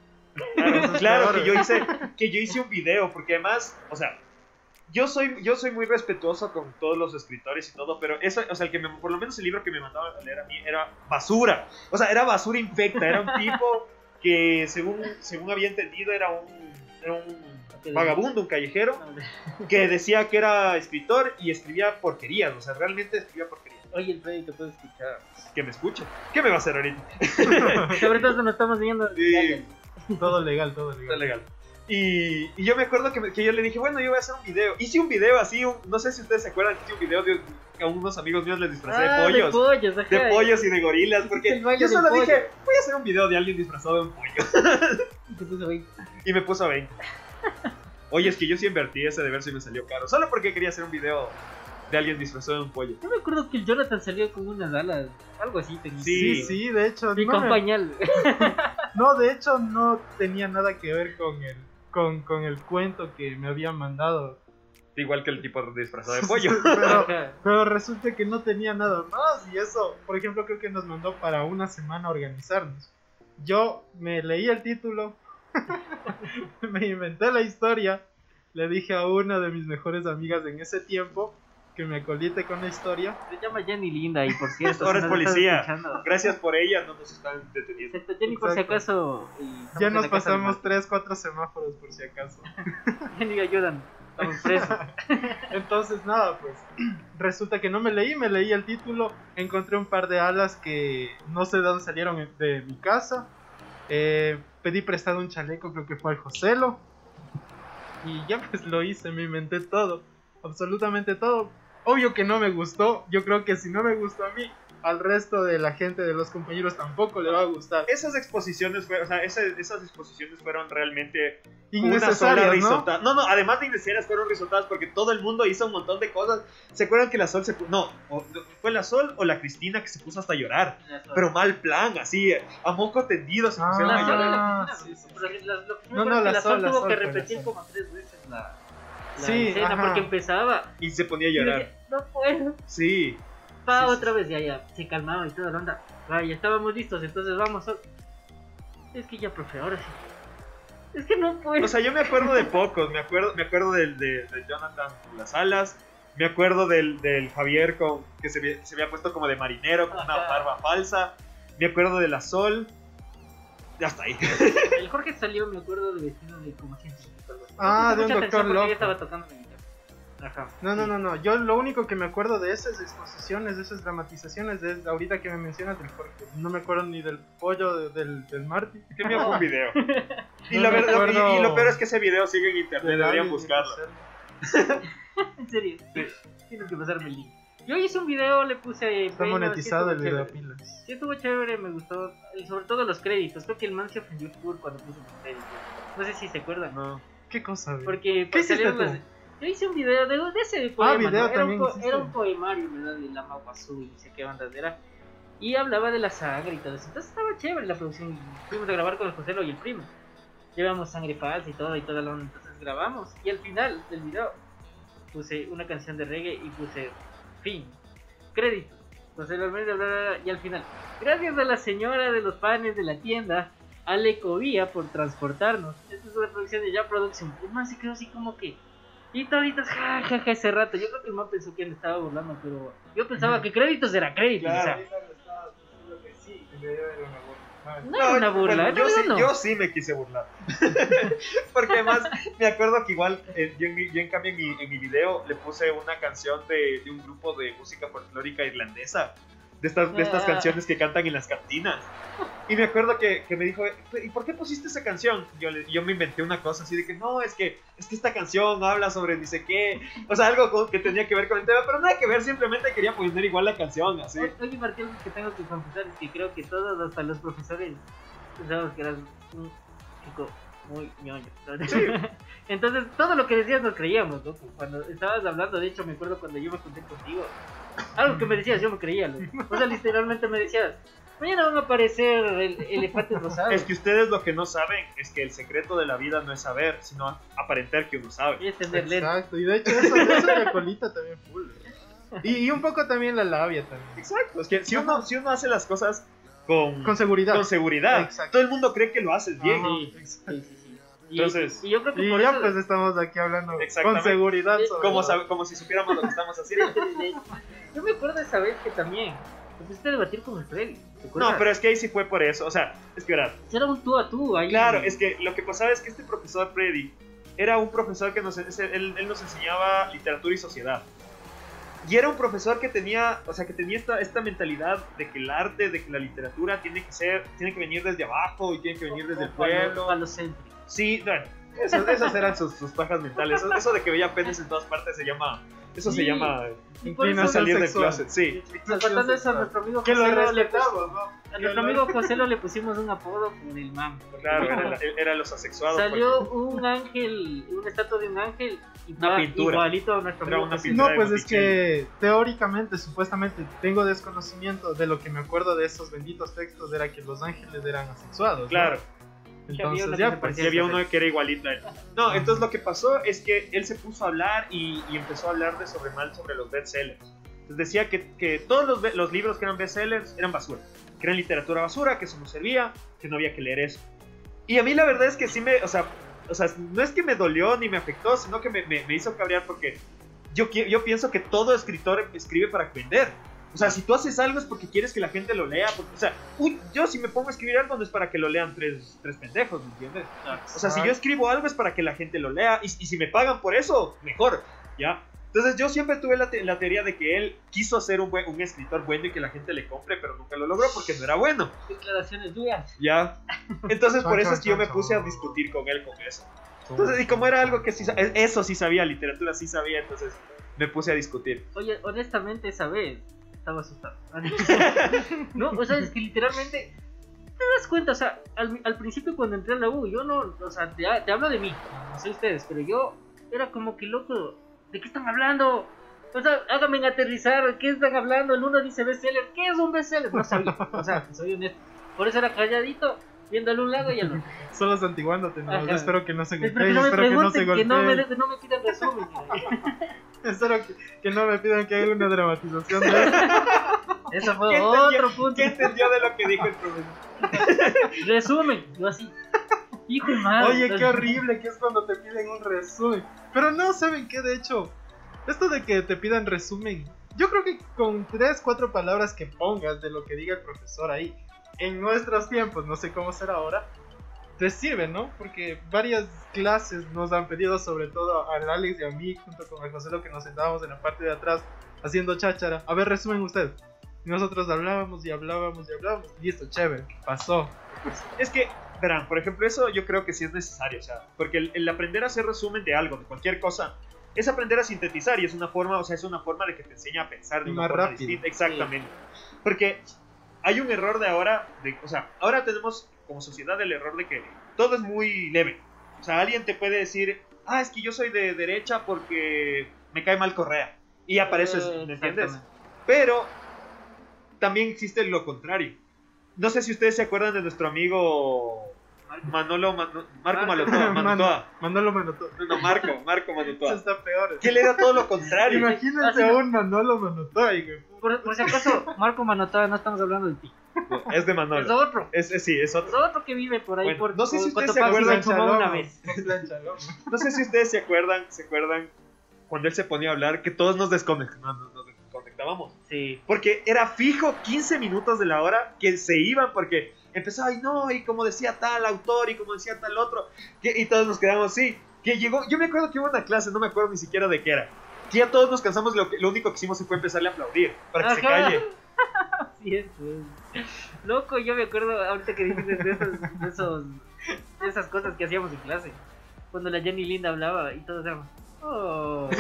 Claro, claro que yo hice, que yo hice un video, porque además, o sea, yo soy, yo soy muy respetuoso con todos los escritores y todo, pero eso, o sea, el que me- por lo menos el libro que me mandaba a leer a mí era basura. O sea, era basura infecta, era un tipo que según, según había entendido era un, era un vagabundo, un callejero, que decía que era escritor y escribía porquerías, o sea, realmente escribía porquerías. Oye, el Freddy te puede escuchar. Que me escuche. ¿Qué me va a hacer ahorita? Sobre todo cuando estamos viendo. Sí. Todo legal, todo legal. Está legal. Y, y yo me acuerdo que, me- que yo le dije, bueno, yo voy a hacer un video. Hice un video así, un- no sé si ustedes se acuerdan, hice un video de que a unos amigos míos les disfracé Ah, de pollos. De pollos, ajá. De pollos y de gorilas, porque yo solo dije, voy a hacer un video de alguien disfrazado de un pollo. Y te puso ahí. Y me puso 20. Oye, es que yo sí invertí ese de ver si me salió caro. Solo porque quería hacer un video de alguien disfrazado de un pollo. Yo me acuerdo que el Jonathan salió con unas alas. Algo así tenía. Sí. Sí, sí, de hecho. Y no con me- pañal. No, de hecho no tenía nada que ver con el, con, con el cuento que me habían mandado. Igual que el tipo disfrazado de pollo. pero, pero resulta que no tenía nada más y eso, por ejemplo, creo que nos mandó para una semana organizarnos. Yo me leí el título, me inventé la historia, le dije a una de mis mejores amigas en ese tiempo que me colite con la historia. Se llama Jenny Linda y por cierto. Ahora si es policía. escuchando- Gracias por ella, no nos están deteniendo. Excepto Jenny por si Exacto. acaso. y Ya nos pasamos Marta. 3, 4 semáforos por si acaso. Jenny, ayudan. Estamos presos. Entonces, nada, pues resulta que no me leí, me leí el título, encontré un par de alas que no sé de dónde salieron de mi casa, eh, pedí prestado un chaleco, creo que fue al Joselo, y ya pues lo hice, me inventé todo, absolutamente todo. Obvio que no me gustó, yo creo que si no me gustó a mí, al resto de la gente, de los compañeros tampoco le va a gustar. Esas exposiciones, fue- o sea, esa- esas exposiciones fueron realmente una sola Innecesarias, ¿no? risota. ¿no? no, además de innecesarias fueron risotadas porque todo el mundo hizo un montón de cosas. ¿Se acuerdan que la Sol se pu- No, o- fue la Sol o la Cristina que se puso hasta a llorar. Pero mal plan, así, a moco tendido se Ah, pusieron a La llorar. Ah, la sí, Cristina, sí, pero la- lo que me No, no, la la Sol, Sol la tuvo Sol que repetir como tres veces la, la Sí, escena ajá. porque empezaba. Y se ponía a llorar. No puedo. Sí. Va Sí, sí, otra vez, ya, ya, se calmaba y toda la onda. Va, ya estábamos listos, entonces vamos. Es que ya, profe, ahora sí. Es que no puedo. O sea, yo me acuerdo de pocos. Me acuerdo, me acuerdo del de, de Jonathan con las alas. Me acuerdo del, del Javier con, que se, había- se había puesto como de marinero con una barba falsa. Me acuerdo de la Sol. Ya está ahí. El Jorge salió, me acuerdo, de vestido de como científico. Ah, de un doctor atención porque loco. yo estaba tocando guitarra. Ajá. No, no, no, no. Yo lo único que me acuerdo de esas exposiciones, de esas dramatizaciones, es ahorita que me mencionas del Jorge. No me acuerdo ni del pollo de- del, del Marty. Que mío fue un video. Y, No lo me verdad- y- acuerdo y lo peor es que ese video sigue en internet. del Deberían Alice, buscarlo. En serio. Tienes que pasarme el link. Yo hice un video, le puse. Está bueno, monetizado el estuvo video chévere. pilas. Sí, estuvo chévere, me gustó. Y sobre todo los créditos. Creo que el man se ofendió full cuando puso los créditos. No sé si se acuerdan. No. ¿Qué cosa, güey? Porque ¿Qué hiciste salieron tú? las- Yo hice un video de, de ese poema. video ¿no? era, un po- era un poemario, ¿verdad? De la Maguazú y no sé qué bandas era. Y hablaba de la sangre y todo eso. Entonces estaba chévere la producción. Fuimos a grabar con el Joselo y el primo. Llevamos sangre falsa y todo y toda la onda. Entonces grabamos. Y al final del video puse una canción de reggae y puse fin. Crédito. Bla, bla, y al final. Gracias a la señora de los panes de la tienda, Ale Covía, por transportarnos. Esta es una producción de Ya Production. El man se quedó así como que. Y toditas, ja, ja, ja, ese rato. Yo creo que el man pensó que le estaba burlando, pero yo pensaba que créditos era créditos. O sea, no era una burla, bueno, yo, sí, no. yo sí me quise burlar. Porque además me acuerdo que igual eh, yo, en, mi- yo en cambio en mi, en mi video le puse una canción de, de un grupo de música folclórica irlandesa. De estas, de estas Ah. canciones que cantan en las cantinas. Y me acuerdo que, que me dijo, ¿y por qué pusiste esa canción? Yo, yo me inventé una cosa así de que no, es que, es que esta canción habla sobre ni sé qué. O sea, algo con- que tenía que ver con el tema, pero nada que ver, simplemente quería poner igual la canción, así. Oye, Martín, que tengo que confesar es que creo que todos, hasta los profesores, pensamos que eras un chico muy ñoño. Entonces, todo lo que decías nos creíamos, ¿no? Cuando estabas hablando, de hecho, me acuerdo cuando yo me conté contigo, algo que me decías, yo me creía, loco. O sea, literalmente me decías, mañana van a aparecer el, elefantes rosados. Es que ustedes lo que no saben es que el secreto de la vida no es saber, sino aparentar que uno sabe. Y es tener. Exacto, y de hecho eso, eso la colita también full. Y, y un poco también la labia también. Exacto, es que si uno, si uno hace las cosas con, Con seguridad. con seguridad, Exacto. todo el mundo cree que lo haces bien. Ajá. Y, Entonces- y yo creo que Y por ya eso... pues estamos aquí hablando con seguridad. Sobre Como, sabe- como si supiéramos lo que estamos haciendo. Yo me acuerdo de esa vez que también te pusiste a debatir con el Freddy. No, pero es que ahí sí fue por eso. O sea, es que verás, Era un tú a tú ahí. Claro, es que lo que pasaba es que este profesor Freddy era un profesor que nos, ese- él, él nos enseñaba literatura y sociedad. Y era un profesor que tenía, o sea, que tenía esta, esta mentalidad de que el arte, de que la literatura tiene que ser, tiene que venir desde abajo y tiene que venir desde el pueblo. Sí, bueno, esas, esas eran sus, sus pajas mentales. Eso, eso de que veía penes en todas partes se llama, eso se llama Y eso, salir del closet. Sí, faltando eso, a nuestro amigo Que lo José Lo le, a nuestro amigo José Lo le pusimos un apodo por el man. porque claro, era, era los asexuados. Salió un ángel, una estatua de un ángel Una igual- pintura. igualito a nuestro amigo una José. pintura. No, pues es que teóricamente, supuestamente, tengo desconocimiento de lo que me acuerdo de esos benditos textos, era que los ángeles eran asexuados. ¿no? Entonces ya, pues Sí, había uno que era igualito a él. No, entonces lo que pasó es que él se puso a hablar y, y empezó a hablar de sobre mal sobre los bestsellers. Entonces decía que, que todos los, libros que eran bestsellers eran basura, que eran literatura basura, que eso no servía, que no había que leer eso. Y a mí la verdad es que sí me, o sea, o sea no es que me dolió ni me afectó, sino que me, me- me hizo cabrear porque yo, yo pienso que todo escritor escribe para vender. O sea, si tú haces algo es porque quieres que la gente lo lea. Porque, o sea, uy, yo si me pongo a escribir algo no es para que lo lean tres, tres pendejos, ¿me entiendes? O sea, si yo escribo algo es para que la gente lo lea. Y, y si me pagan por eso, mejor, ¿ya? Entonces yo siempre tuve la, te- la teoría de que él quiso ser un, buen, un escritor bueno y que la gente le compre, pero nunca lo logró porque no era bueno, Declaraciones duras. ¿ya? Entonces por eso es que yo me puse a discutir con él con eso. Entonces, y como era algo que sí, sa- eso sí sabía, literatura sí sabía, entonces me puse a discutir. Oye, honestamente, esa vez estaba asustado. no, o sea, es que literalmente te das cuenta, o sea, al, principio cuando entré a la U, yo no, o sea, te, hablo de mí, no sé ustedes, pero yo era como que loco, ¿de qué están hablando? O sea, háganme aterrizar, ¿de qué están hablando? El uno dice bestseller, ¿qué es un bestseller? No sabía, o sea, soy honesto. Por eso era calladito, viéndole un lado y al otro. Solo santiguándote, ¿no? Yo espero que no se Espero me espero que no se pregunten, que no me, no me pidan resumen. Espero que, que no me pidan que haga una dramatización de. Eso fue ¿Qué otro entendió, punto. ¿Qué entendió de lo que dijo el profesor? Resumen, yo así. Hijo de madre. Oye, qué horrible que es cuando te piden un resumen. Pero no, ¿saben qué? De hecho, esto de que te pidan resumen, yo creo que con tres, cuatro palabras que pongas de lo que diga el profesor ahí, en nuestros tiempos, no sé cómo será ahora, te sirve, ¿no? Porque varias clases nos han pedido, sobre todo al Alex y a mí, junto con el José, lo que nos sentábamos en la parte de atrás haciendo cháchara. A ver, resumen usted. Y nosotros hablábamos y hablábamos y hablábamos. Listo, chévere, pasó. Es que, verán, por ejemplo, eso yo creo que sí es necesario, o sea, porque el, el aprender a hacer resumen de algo, de cualquier cosa, es aprender a sintetizar y es una forma, o sea, es una forma de que te enseña a pensar de Y una más forma rápido. distinta. Exactamente. Porque hay un error de ahora, de, o sea, ahora tenemos como sociedad el error de que todo es muy leve. O sea, alguien te puede decir, ah, es que yo soy de derecha porque me cae mal Correa. Y ya para eso es, Eh, ¿me entiendes? Pero también existe lo contrario. No sé si ustedes se acuerdan de nuestro amigo Manolo Mano- Marco Marco. Manotoa. Manotoa. Manolo Manotó. No, no, Marco, Marco Eso Manotoa. está peor. Que él era todo lo contrario. Imagínense a un Manolo Manotoy, güey. Por, por si acaso, Marco Manotada, no estamos hablando de ti. Es de Es Manolo. otro. Es, es- sí, es Es otro. otro que vive por ahí. Bueno, por, no sé si ustedes se acuerdan, una vez. No sé si ustedes se acuerdan, se acuerdan cuando él se ponía a hablar que todos nos desconectábamos. Nos desconectábamos. Sí. Porque era fijo 15 minutos de la hora que se iban porque empezaba, y no, y como decía tal autor y como decía tal otro, que, y todos nos quedamos así. Que llegó, yo me acuerdo que hubo una clase, no me acuerdo ni siquiera de qué era. Que ya todos nos cansamos, lo, que- lo único que hicimos fue empezarle a aplaudir para que se calle. Así es, pues. Loco, yo me acuerdo ahorita que dices de, esos, de, esos, de esas cosas que hacíamos en clase. Cuando la Jenny Linda hablaba y todos éramos. Oh.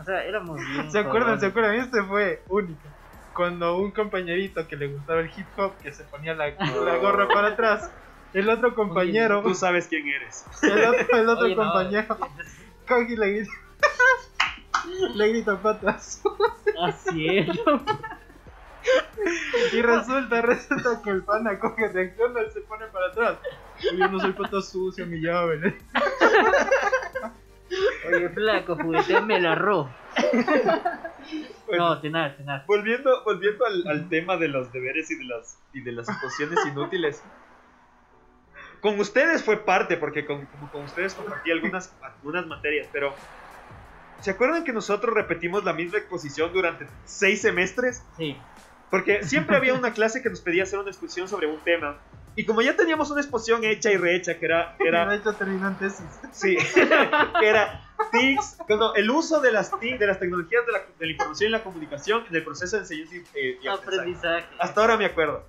O sea, éramos bien. ¿Se acuerdan? ¿Se acuerdan? Este fue único. Cuando un compañerito que le gustaba el hip hop, que se ponía la, la gorra para atrás, el otro compañero, Tú sabes quién eres. el otro, el otro Oye, no, compañero, coge y le grita, le grita patas. Así es. Y resulta, resulta que el pana coge, reacciona y se pone para atrás. Yo no soy pata sucia, mi llave. Oye, flaco, jugueteame el arroz. Bueno, No, tenaz, tenaz. volviendo volviendo al, al tema de los deberes y de las, y de las situaciones inútiles. Con ustedes fue parte, porque con, como con ustedes compartí algunas, algunas materias, pero ¿se acuerdan que nosotros repetimos la misma exposición durante seis semestres? Sí. Porque siempre había una clase que nos pedía hacer una exposición sobre un tema. Y como ya teníamos una exposición hecha y rehecha, que era, que era hecho, terminó en tesis. Sí, que era TICs, no, el uso de las TIC, de las tecnologías de la, de la información y la comunicación en el proceso de enseñanza y, eh, y aprendizaje. Aprendizaje. Hasta ahora me acuerdo.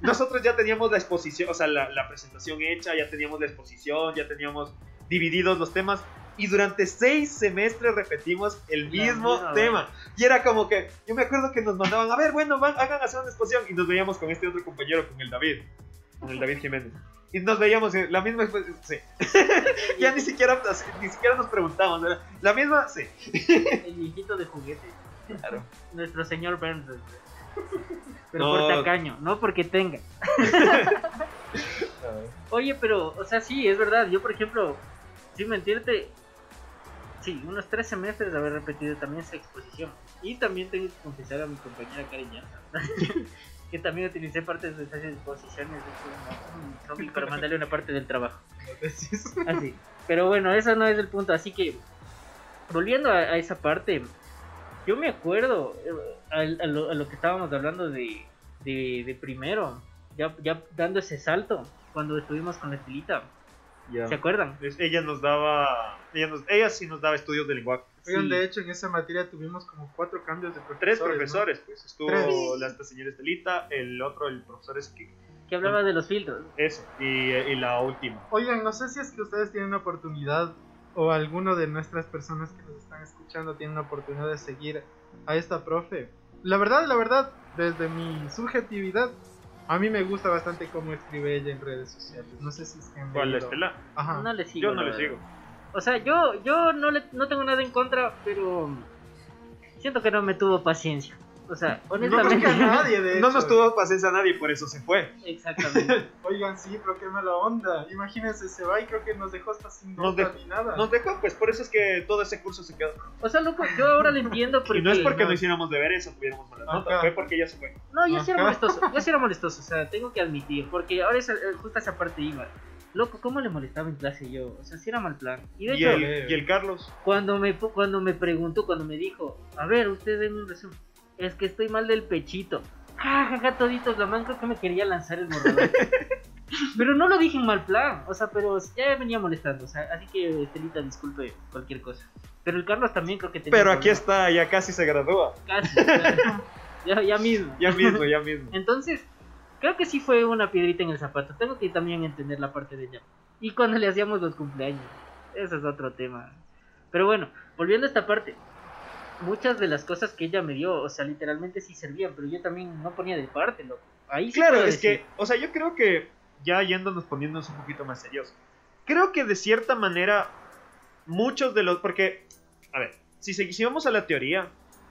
Nosotros ya teníamos la exposición, o sea, la, la presentación hecha, ya teníamos la exposición, ya teníamos divididos los temas. Y durante seis semestres repetimos el mismo tema. Y era como que, yo me acuerdo que nos mandaban, a ver, bueno, van, hagan hacer una exposición. Y nos veíamos con este otro compañero, con el David, con el David Jiménez. Y nos veíamos en la misma exposición, sí. ya ni siquiera, ni siquiera nos preguntamos, ¿verdad? La misma, sí. El viejito de juguete. Claro. Nuestro señor Burns. Pero No. por tacaño, no porque tenga. Oye, pero, o sea, sí, es verdad. Yo, por ejemplo, sin mentirte, sí, unos tres semestres de haber repetido también esa exposición. Y también tengo que confesar a mi compañera Karen que también utilicé parte de esas exposiciones. de zombie para mandarle una parte del trabajo. Así. Pero bueno, eso no es el punto. Así que, volviendo a, a esa parte, yo me acuerdo eh, a, a lo, a lo que estábamos hablando de, de, de primero, ya, ya dando ese salto, cuando estuvimos con la estilita. ¿Se acuerdan? Ella nos daba. Ella, nos- ella sí nos daba estudios de lenguaje. Oigan, Sí. de hecho, en esa materia tuvimos como cuatro cambios de profesores. Tres ¿no? profesores, pues. Estuvo Tres. la esta señora Estelita, el otro, el profesor es que. Que hablaba de los filtros. Eso, y, y la última. Oigan, no sé si es que ustedes tienen una oportunidad o alguno de nuestras personas que nos están escuchando tiene una oportunidad de seguir a esta profe. La verdad, la verdad, desde mi subjetividad, a mí me gusta bastante cómo escribe ella en redes sociales. No sé si es que ¿Cuál. Estela? Ajá. No le sigo. Yo no la le verdad. sigo. O sea, yo, yo no, le, no tengo nada en contra, pero siento que no me tuvo paciencia. O sea, No honestamente. a nadie, de No nos tuvo paciencia a nadie, por eso se fue. Exactamente. Oigan, sí, pero qué mala onda. Imagínense, se va y creo que nos dejó hasta sin Nos nota dejó- ni nada. Nos dejó, pues por eso es que todo ese curso se quedó. O sea, loco, yo ahora lo entiendo porque. Y no es porque no. no hiciéramos deberes o tuviéramos malas notas, Ajá. fue porque ella se fue. No, yo sí era molestoso, yo sí era molestoso, o sea, tengo que admitir, porque ahora es, eh, justo esa parte iba. Loco, ¿cómo le molestaba en clase yo? O sea, sí era mal plan. Y de Y hecho, el, y el Carlos. cuando me cuando me preguntó, cuando me dijo, a ver, usted denme un resumen, es que estoy mal del pechito. Ja, ja, ja, toditos, la man creo que me quería lanzar el borrador. pero no lo dije en mal plan, o sea, pero ya venía molestando, o sea, así que Estelita, disculpe cualquier cosa. Pero el Carlos también creo que tenía Pero aquí problema. está, ya casi se gradúa. Casi, ya, ya mismo. Ya mismo, ya mismo. Entonces, creo que sí fue una piedrita en el zapato. Tengo que también entender la parte de ella. Y cuando le hacíamos los cumpleaños. Ese es otro tema. Pero bueno, volviendo a esta parte. Muchas de las cosas que ella me dio, o sea, literalmente sí servían, pero yo también no ponía de parte, loco. Ahí sí Claro, puedo es decir. que, o sea, yo creo que ya yéndonos poniéndonos un poquito más serios, creo que de cierta manera muchos de los, porque, a ver, si seguimos a la teoría,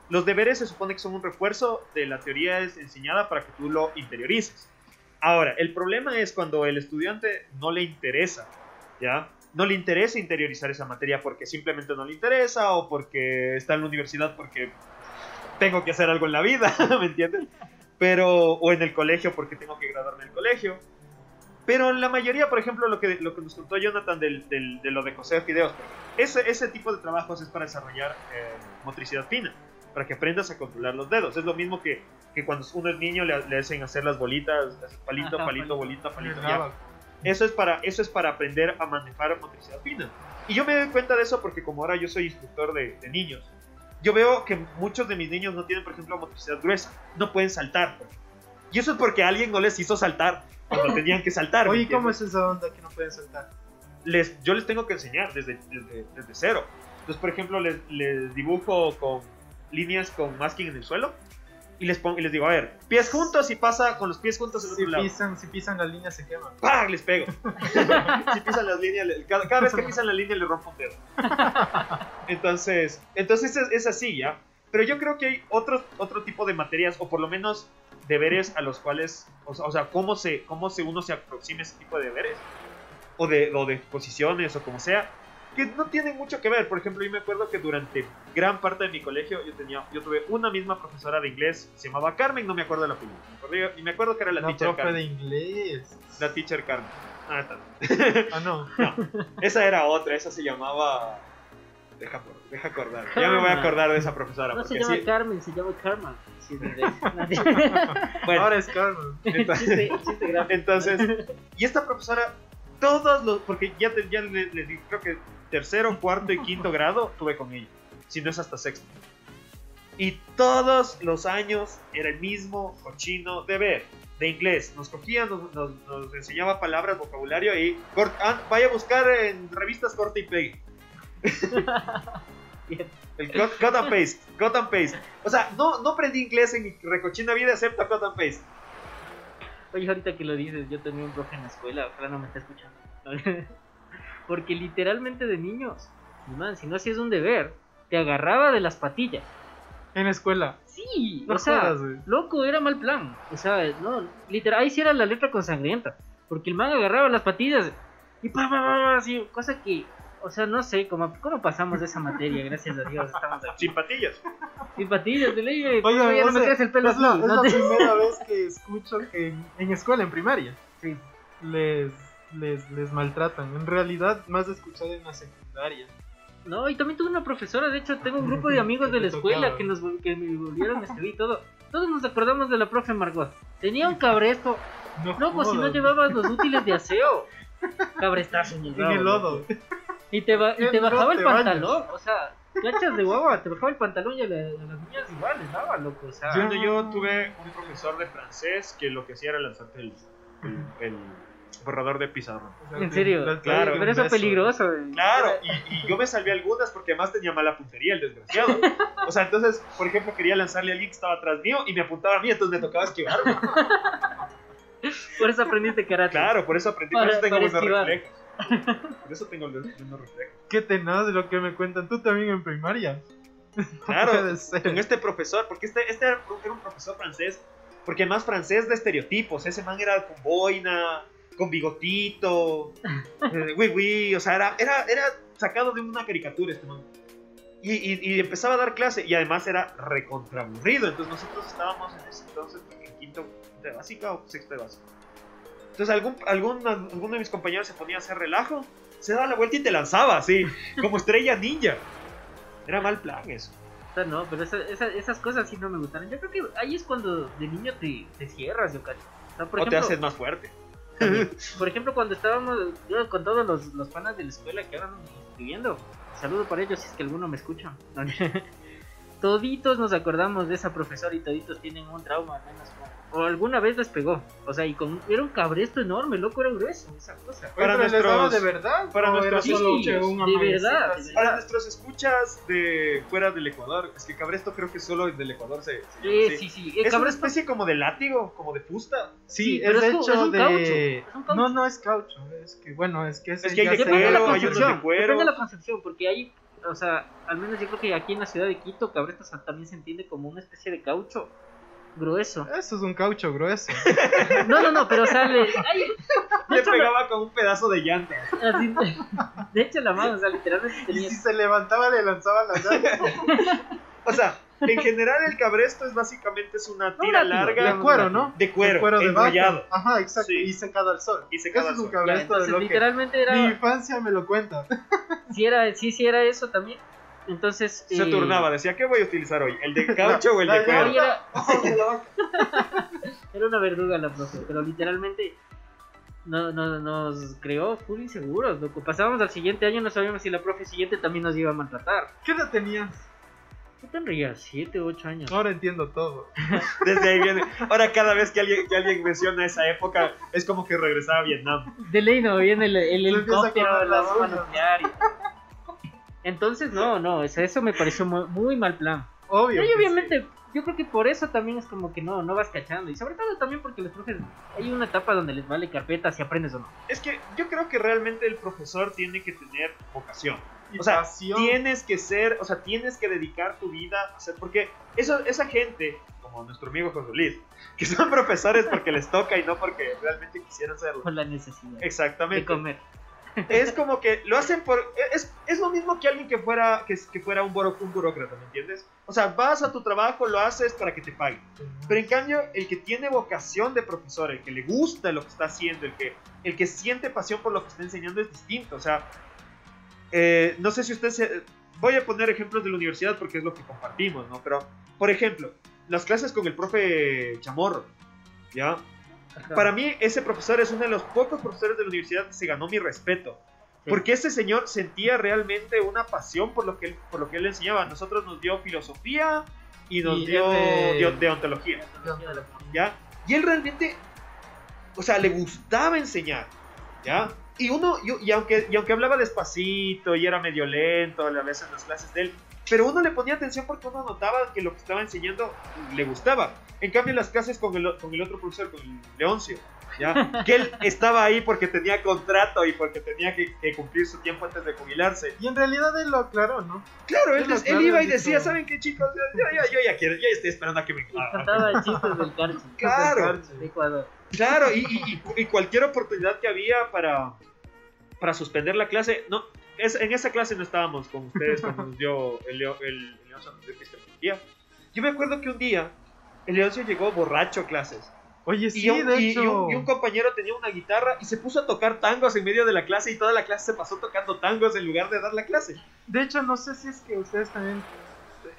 los deberes se supone que son un refuerzo de la teoría enseñada para que tú lo interiorices. Ahora, el problema es cuando el estudiante no le interesa, ¿ya? No le interesa interiorizar esa materia porque simplemente no le interesa o porque está en la universidad porque tengo que hacer algo en la vida, ¿me entiendes? pero o en el colegio porque tengo que graduarme del colegio. Pero la mayoría, por ejemplo, lo que, lo que nos contó Jonathan del, del- de lo de coser fideos, ese, ese tipo de trabajos es para desarrollar eh, motricidad fina, para que aprendas a controlar los dedos. Es lo mismo que, que cuando uno es niño le, le hacen hacer las bolitas, palito, palito, bolita, palito, ya. Eso es, para, eso es para aprender a manejar motricidad fina. Y yo me doy cuenta de eso porque como ahora yo soy instructor de, de niños, yo veo que muchos de mis niños no tienen, por ejemplo, motricidad gruesa. No pueden saltar. Y eso es porque alguien no les hizo saltar cuando tenían que saltar. ¿me Oye, ¿cómo es esa onda que no pueden saltar? les, yo les tengo que enseñar desde, desde, desde cero. Entonces, por ejemplo, les, les dibujo con líneas con masking en el suelo y les, pongo, y les digo, a ver, pies juntos y pasa con los pies juntos al Si otro lado. pisan, si pisan la línea se queman. ¡Pam! Les pego. si pisan las líneas, cada, cada vez que pisan la línea le rompo un dedo. Entonces, entonces es, es así, ¿ya? Pero yo creo que hay otro, otro tipo de materias, o por lo menos deberes a los cuales, o sea, o sea, cómo, se, cómo se uno se aproxima a ese tipo de deberes, o de, o de exposiciones, o como sea, que no tienen mucho que ver. Por ejemplo, yo me acuerdo que durante gran parte de mi colegio yo, tenía, yo tuve una misma profesora de inglés, se llamaba Carmen, no me acuerdo el apellido. Me acuerdo- Y me acuerdo que era la, La teacher profe Carmen. de inglés. La teacher Carmen. Ah, está. Ah, no. Esa era otra, esa se llamaba. Deja, por- deja acordar. Ya me voy a acordar de esa profesora. No se llama sí- Carmen, se llama Karma. Sí, bueno, Ahora es Carmen. entonces, Chiste- chiste gráfico. entonces, y esta profesora, todos los. Porque ya, te- ya le, le di- creo que tercero, cuarto y quinto grado tuve con ella. Si no es hasta sexto. Y todos los años era el mismo cochino deber de inglés. Nos cogía, nos, nos- nos enseñaba palabras, vocabulario y cort- ah, vaya a buscar en revistas corte y pegue. El cut, cut and paste, cut and paste. O sea, no, no aprendí inglés en mi recochina vida excepto cut and paste. Oye, ahorita que lo dices, yo tenía un profe en la escuela, ojalá no me esté escuchando. Porque literalmente de niños, man, si no hacías un deber, te agarraba de las patillas. En la escuela. Sí, No o sea, jodas, loco, era mal plan. O sea, no, literal, ahí sí era la letra con sangrienta. Porque el man agarraba las patillas y pa, pa, pa, pa, así, cosa que, o sea, no sé, ¿cómo, cómo pasamos de esa materia? Gracias a Dios, estamos aquí. Sin patillas. Sin patillas, de ley, ya no me crees el pelo es la, así, es no la te- primera vez que escucho que en, en escuela, en primaria, Sí. les, les, les maltratan. En realidad, más de escuchar en la secundaria. No, y también tuve una profesora, de hecho tengo un grupo de amigos de la escuela que nos que me volvieron a escribir todo. Todos nos acordamos de la profe Margot. Tenía un cabresto. No, pues si no llevabas los útiles de aseo. Cabrestazo en el, En rabo, el lodo. Y te, ba- y En te no bajaba el te bañas. pantalón, o sea, cachas de guava, te bajaba el pantalón y a, la- a las niñas igual les daba, loco, o sea. Cuando yo tuve un profesor de francés que lo que hacía era lanzarte el, el, el borrador de pizarrón. O sea, ¿En serio? Claro. Pero eso es peligroso. Claro, y, y yo me salvé algunas porque además tenía mala puntería el desgraciado. O sea, entonces, por ejemplo, quería lanzarle a alguien que estaba atrás mío y me apuntaba a mí, entonces me tocaba esquivarme. Por eso aprendiste karate. Claro, por eso aprendí, por eso tengo buenos reflejos. Por eso tengo los buenos reflejos. Qué tenaz de lo que me cuentan. Tú también en primaria. Claro, con este profesor, porque este, este era era un profesor francés, porque además francés de estereotipos, ese man era con boina, con bigotito, oui, oui, o sea, era, era, era sacado de una caricatura este man. Y, y- y empezaba a dar clase, y además era recontraburrido, entonces nosotros estábamos en ese entonces en quinto de básica o sexto de básica. Entonces algún, algún, alguno de mis compañeros se ponía a hacer relajo, se daba la vuelta y te lanzaba así, como estrella ninja. Era mal plan eso. O sea, no, pero esa- esa- esas cosas sí no me gustaron. Yo creo que ahí es cuando de niño te, te cierras, yo cacho. O sea, por o te ejemplo, haces más fuerte. por ejemplo, cuando estábamos yo con todos los, los panas de la escuela que ahora escribiendo, saludo para ellos si es que alguno me escucha. toditos nos acordamos de esa profesora y toditos tienen un trauma, al menos. O o alguna vez les pegó. O sea, y con, era un cabresto enorme, loco, era grueso esa cosa. Para nuestros- daba de verdad. para ¿O era nuestros de verdad, de Para nuestros escuchas de fuera del Ecuador, es que Cabresto creo que solo del Ecuador se, se llama Sí, sí, Es una especie como de látigo, como de fusta. Sí, Sí, es pero es hecho es un de. caucho, es un caucho. No, no es caucho. Es que, bueno, es que Es que hay de se- Depende de la cuero, hay unos de cuero. Depende de la concepción, porque hay, o sea, al menos yo creo que aquí en la ciudad de Quito, cabresto también se entiende como una especie de caucho grueso. Eso es un caucho grueso. No, no, no, pero o sea, le, Le hecho, la, pegaba con un pedazo de llanta. así- de hecho, la mano, o sea, literalmente Y si se levantaba, le lanzaba la llave. O sea, en general el Cabresto es básicamente es una tira larga De cuero, ¿no? de cuero, De cuero enrollado. Ajá, exacto. Sí. Y secado al sol. Y secado Eso al es un sol. Cabresto de lo que. literalmente Mi era, infancia me lo cuenta. si era, sí, sí era eso también. Entonces, Se eh, turnaba, decía, ¿qué voy a utilizar hoy? ¿El de caucho o el de cuero? Era, vaca. Era una verduga la profe, pero literalmente no, no, nos creó full inseguros, loco. Pasábamos al siguiente año, no sabíamos si la profe siguiente también nos iba a maltratar. ¿Qué edad tenías? ¿Qué tendría? ¿Siete, ocho años? Ahora entiendo todo. Desde ahí viene. Ahora cada vez que alguien, que alguien menciona esa época es como que regresaba a Vietnam. De ley no, viene el, el helicóptero, las y- Entonces, no, no, eso, eso me pareció muy, muy mal plan. Obvio. Y obviamente, yo creo que por eso también es como que no, no vas cachando. Y sobre todo también porque los profes, hay una etapa donde les vale carpeta si aprendes o no. Es que yo creo que realmente el profesor tiene que tener vocación. Y O sea, pasión. tienes que ser, o sea, tienes que dedicar tu vida a hacer, porque eso, esa gente, como nuestro amigo José Luis, que son profesores porque les toca y no porque realmente quisieran serlo. Por la necesidad de Exactamente. comer. Es como que lo hacen por, es, es lo mismo que alguien que fuera, que, que fuera un, buro- un burócrata, ¿me entiendes? O sea, vas a tu trabajo, lo haces para que te paguen. Pero en cambio, el que tiene vocación de profesor, el que le gusta lo que está haciendo, el que, el que siente pasión por lo que está enseñando es distinto. O sea, eh, no sé si usted. Voy a poner ejemplos de la universidad porque es lo que compartimos, ¿no? Pero, por ejemplo, las clases con el profe Chamorro, ¿ya? Para mí, ese profesor es uno de los pocos profesores de la universidad que se ganó mi respeto. Sí. Porque ese señor sentía realmente una pasión por lo que él, por lo que él enseñaba. A nosotros nos dio filosofía y nos Y dio de- dio- deontología. ¿ya? Y él realmente, o sea, le gustaba enseñar, ¿ya? Y uno, y, y aunque, y aunque hablaba despacito y era medio lento a la vez en las clases de él, pero uno le ponía atención porque uno notaba que lo que estaba enseñando le gustaba. En cambio, las clases con el, con el otro profesor, con el Leoncio, ¿ya? que él estaba ahí porque tenía contrato y porque tenía que, que cumplir su tiempo antes de jubilarse. Y en realidad él lo aclaró, ¿no? Claro, él, iba y decía, dijo- ¿saben qué chicos? Yo, yo- yo ya quiero, ya estoy esperando a que me... Y contaba chistes del. Claro. De Ecuador. Claro, y, y- y- y cualquier oportunidad que había para, para suspender la clase, no, es, en esa clase no estábamos con ustedes cuando nos dio el, el, el epistemología. Yo me acuerdo que un día el Leoncio llegó borracho a clases. Oye, Y, sí, un, de y- y hecho. un- y un compañero tenía una guitarra y se puso a tocar tangos en medio de la clase y toda la clase se pasó tocando tangos en lugar de dar la clase. De hecho, no sé si es que ustedes también.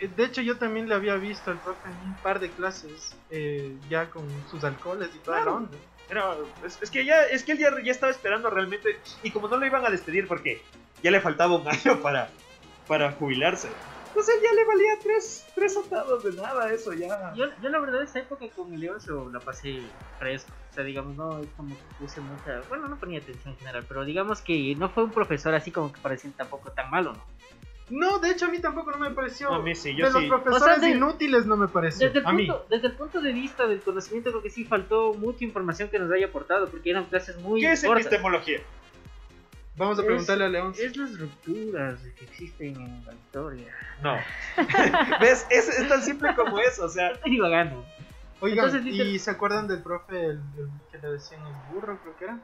De hecho, yo también le había visto al profe en un par de clases, eh, ya con sus alcoholes y toda Claro. la onda. Era- es, es que ya, es que él ya, ya estaba esperando realmente. Y como no lo iban a despedir porque ya le faltaba un año para, para jubilarse. Entonces ya le valía tres, tres octavos de nada eso ya. Yo, yo la verdad esa época con el Leoncio la pasé fresco. O sea, digamos, no es como que puse mucha... Bueno, no ponía atención en general, pero digamos que no fue un profesor así como que parecía tampoco tan malo, ¿no? No, de hecho, a mí tampoco no me pareció. A mí sí, yo de los sí. profesores O sea, de- inútiles no me pareció. Desde el, a mí. punto, desde el punto de vista del conocimiento creo que sí faltó mucha información que nos haya aportado porque eran clases muy ¿Qué es cortas. epistemología? Vamos a Es- preguntarle a León. Es las rupturas que existen en la historia. No. ¿Ves? Es, es tan simple como eso, o sea. Estoy divagando. Oigan, Entonces, dice- ¿y se acuerdan del profe el, el que le decían el burro, creo que era?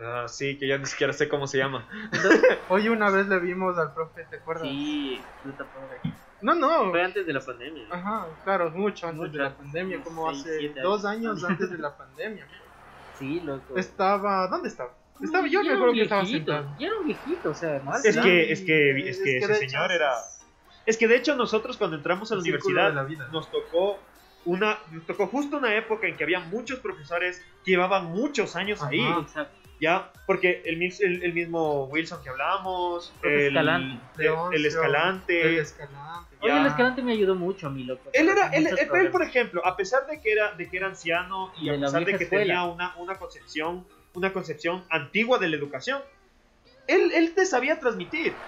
Ah, sí, que ya ni siquiera sé cómo se llama. Hoy una vez le vimos al profe, ¿te acuerdas? Sí, puta pobre. No, no. Fue antes de la pandemia. Ajá, claro, mucho antes Mucho de la pandemia, como seis, hace dos años. años antes de la pandemia. Sí, loco. Estaba, ¿dónde estaba? Estaba, yo me acuerdo que estaba sentado. Ya era un viejito, o sea, no Es alto. que- es que- es que ese de señor hecho, era- es Es que de hecho nosotros cuando entramos a la universidad la vida. nos tocó una nos tocó justo una época en que había muchos profesores que llevaban muchos años ahí Ajá. Exacto. ya porque el, mis- el, el mismo Wilson que hablábamos el Escalante. el, el escalante El escalante. Oye, el escalante me ayudó mucho a mí, loco. él era él, él, por ejemplo a pesar de que era de que era anciano y De a pesar de que escuela. tenía una, una concepción una concepción antigua de la educación. Él, él te sabía transmitir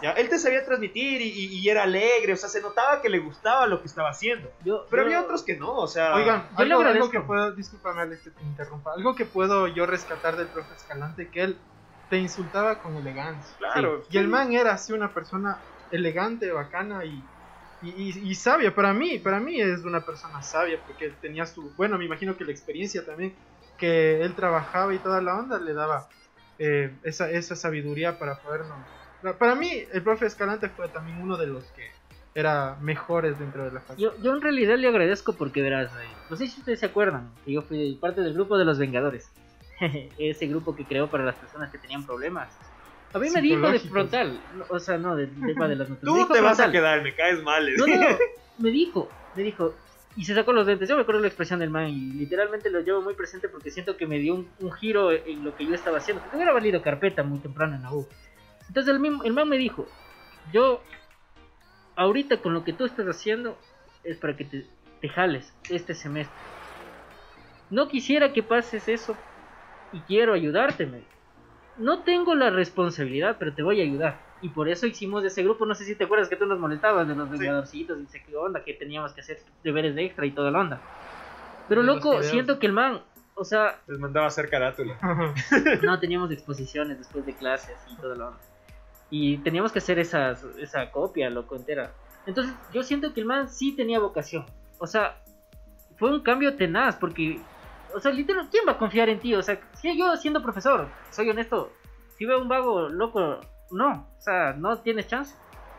ya él te sabía transmitir y, y- y era alegre o sea se notaba que le gustaba lo que estaba haciendo. Yo- pero yo- había otros que no o sea Oigan, Yo algo, algo que puedo, discúlpame Alex que te interrumpa, algo que puedo yo rescatar del profe Escalante, que él te insultaba con elegancia. claro. Y el man era así una persona elegante, bacana y, y, y- y sabia. Para mí, para mí es una persona sabia porque tenía su, bueno, me imagino que la experiencia también, que él trabajaba y toda la onda le daba eh, esa, esa sabiduría para podernos... Para mí, el profe Escalante fue también uno de los que era mejores dentro de la facultad. Yo, yo en realidad le agradezco porque verás, eh, no sé si ustedes se acuerdan, que yo fui parte del grupo de los Vengadores. Ese grupo que creó para las personas que tenían problemas. A mí me dijo de frontal, o sea, no, del tema de las notas. me tú te vas a frontal. quedar me caes mal No, no, no, me dijo, me dijo, y se sacó los dentes. Yo me acuerdo la expresión del man y literalmente lo llevo muy presente porque siento que me dio un, un giro en lo que yo estaba haciendo. Porque hubiera valido carpeta muy temprano en la U. Entonces el, mismo- el man me dijo, yo, ahorita con lo que tú estás haciendo es para que te, te jales este semestre. No quisiera que pases eso y quiero ayudarte, dijo. No tengo la responsabilidad, pero te voy a ayudar. Y por eso hicimos ese grupo. No sé si te acuerdas que tú nos molestabas de los Sí. vengadorcitos y sé qué onda, que teníamos que hacer deberes de extra y toda la onda. Pero loco, siento que el man, o sea, les mandaba a hacer carátula no teníamos exposiciones después de clases y toda la onda. Y teníamos que hacer esas, esa copia, loco, entera. Entonces, yo siento que el man sí tenía vocación. O sea, fue un cambio tenaz, porque, o sea, literal, ¿quién va a confiar en ti? O sea, si yo siendo profesor, soy honesto, si veo un vago loco, no, o sea, no tienes chance.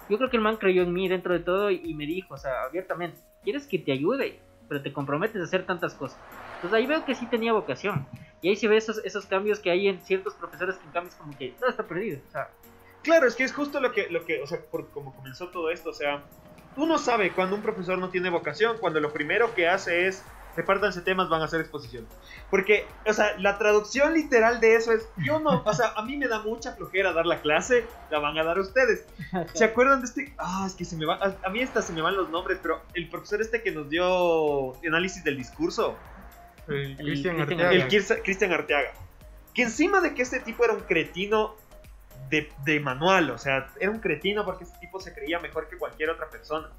Yo creo que el man creyó en mí dentro de todo y, me dijo, o sea, abiertamente, ¿quieres que te ayude? Pero te comprometes a hacer tantas cosas. Entonces ahí veo que sí tenía vocación. Y ahí se ve esos, esos cambios que hay en ciertos profesores que en cambio es como que todo está perdido. O sea, Claro, es que es justo lo que, lo que o sea, por como comenzó todo esto, o sea, uno sabe cuando un profesor no tiene vocación, cuando lo primero que hace es repártanse temas, van a hacer exposición. Porque, o sea, la traducción literal de eso es, yo no, o sea, a mí me da mucha flojera dar la clase, la van a dar ustedes. ¿Se acuerdan de este? Ah, es que se me va, a, a mí hasta se me van los nombres, pero el profesor este que nos dio análisis del discurso, El Cristian Arteaga. el Cristian Arteaga, que encima de que este tipo era un cretino de, de manual, o sea, era un cretino porque ese tipo se creía mejor que cualquier otra persona.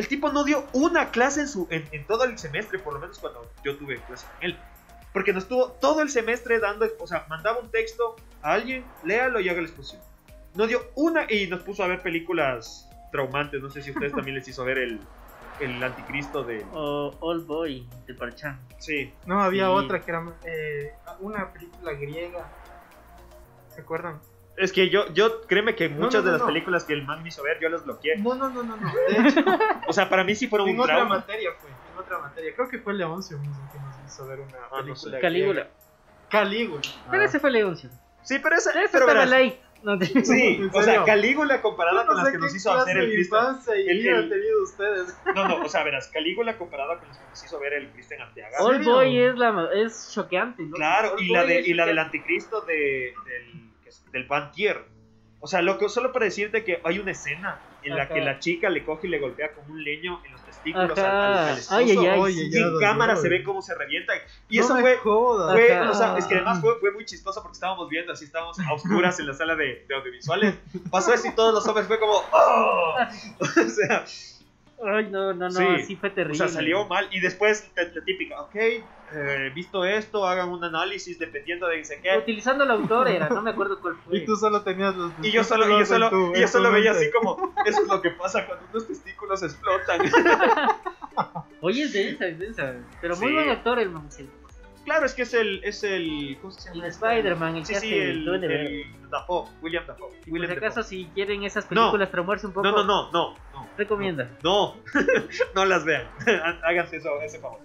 El tipo no dio una clase en, su, en, en todo el semestre, por lo menos cuando yo tuve clase con él. Porque nos estuvo todo el semestre dando, o sea, mandaba un texto a alguien, léalo y haga la exposición. No dio una y nos puso a ver películas traumantes. No sé si a ustedes también les hizo ver el, el anticristo de... O Old Boy de Parchán. Sí, No, había Sí. otra que era eh, una película griega. ¿Se acuerdan? Es que yo, yo créeme que No, muchas no, de las no. películas que el man me hizo ver, yo las bloqueé. No, no, no, no, no. De hecho, O sea, para mí sí fueron en un otra trauma. materia fue. En otra materia. Creo que fue Leoncio mismo que nos hizo ver una Ah, no sé. película. Calígula. Calígula. Pero ese fue Leoncio. Sí, pero esa... Ese pero light. No te- Sí, ¿En o sea? Calígula comparada con las que nos hizo hacer el y el- tenido ustedes. No, no, o sea, verás, Calígula comparada con las que nos hizo ver el Cristian Arteaga. Old? Boy es, la, es choqueante, ¿no? Claro, y la, de, y la del anticristo de, del, que es- del Van Tier. O sea, loco, solo para decirte que hay una escena en la Ajá. que la chica le coge y le golpea con un leño en los testículos al, Ajá. al- al esposo. Ay, ay, ay. Oye, y en cámara se ve cómo se revienta. Y No eso me fue, o sea, es que además fue, fue muy chistoso porque estábamos viendo, así estábamos a oscuras en la sala de, de audiovisuales. Pasó eso y todos los hombres fue como, ¡oh! O sea, Ay, no, no, no, Sí. así fue o terrible. sea, salió mal. Y después, la la típica, ok, eh, visto esto, hagan un análisis dependiendo de dice qué. Utilizando la autora era, no me acuerdo cuál fue. Y tú solo tenías los Y yo solo, y yo testículos solo, tu- y yo solo veía así como, eso es lo que pasa cuando unos testículos explotan. Oye, es densa, es densa. Pero muy Sí. buen actor el man. sí. claro, es que es el, es el, ¿cómo se llama? El Spider-Man, el Sí, que sí, hace el, el el Dafoe, William Dafoe. Por William si acaso, Dafoe. si quieren esas No. películas traumarse un poco, No, no, no, no, no. recomienda. No, no las vean. Háganse eso, ese favor.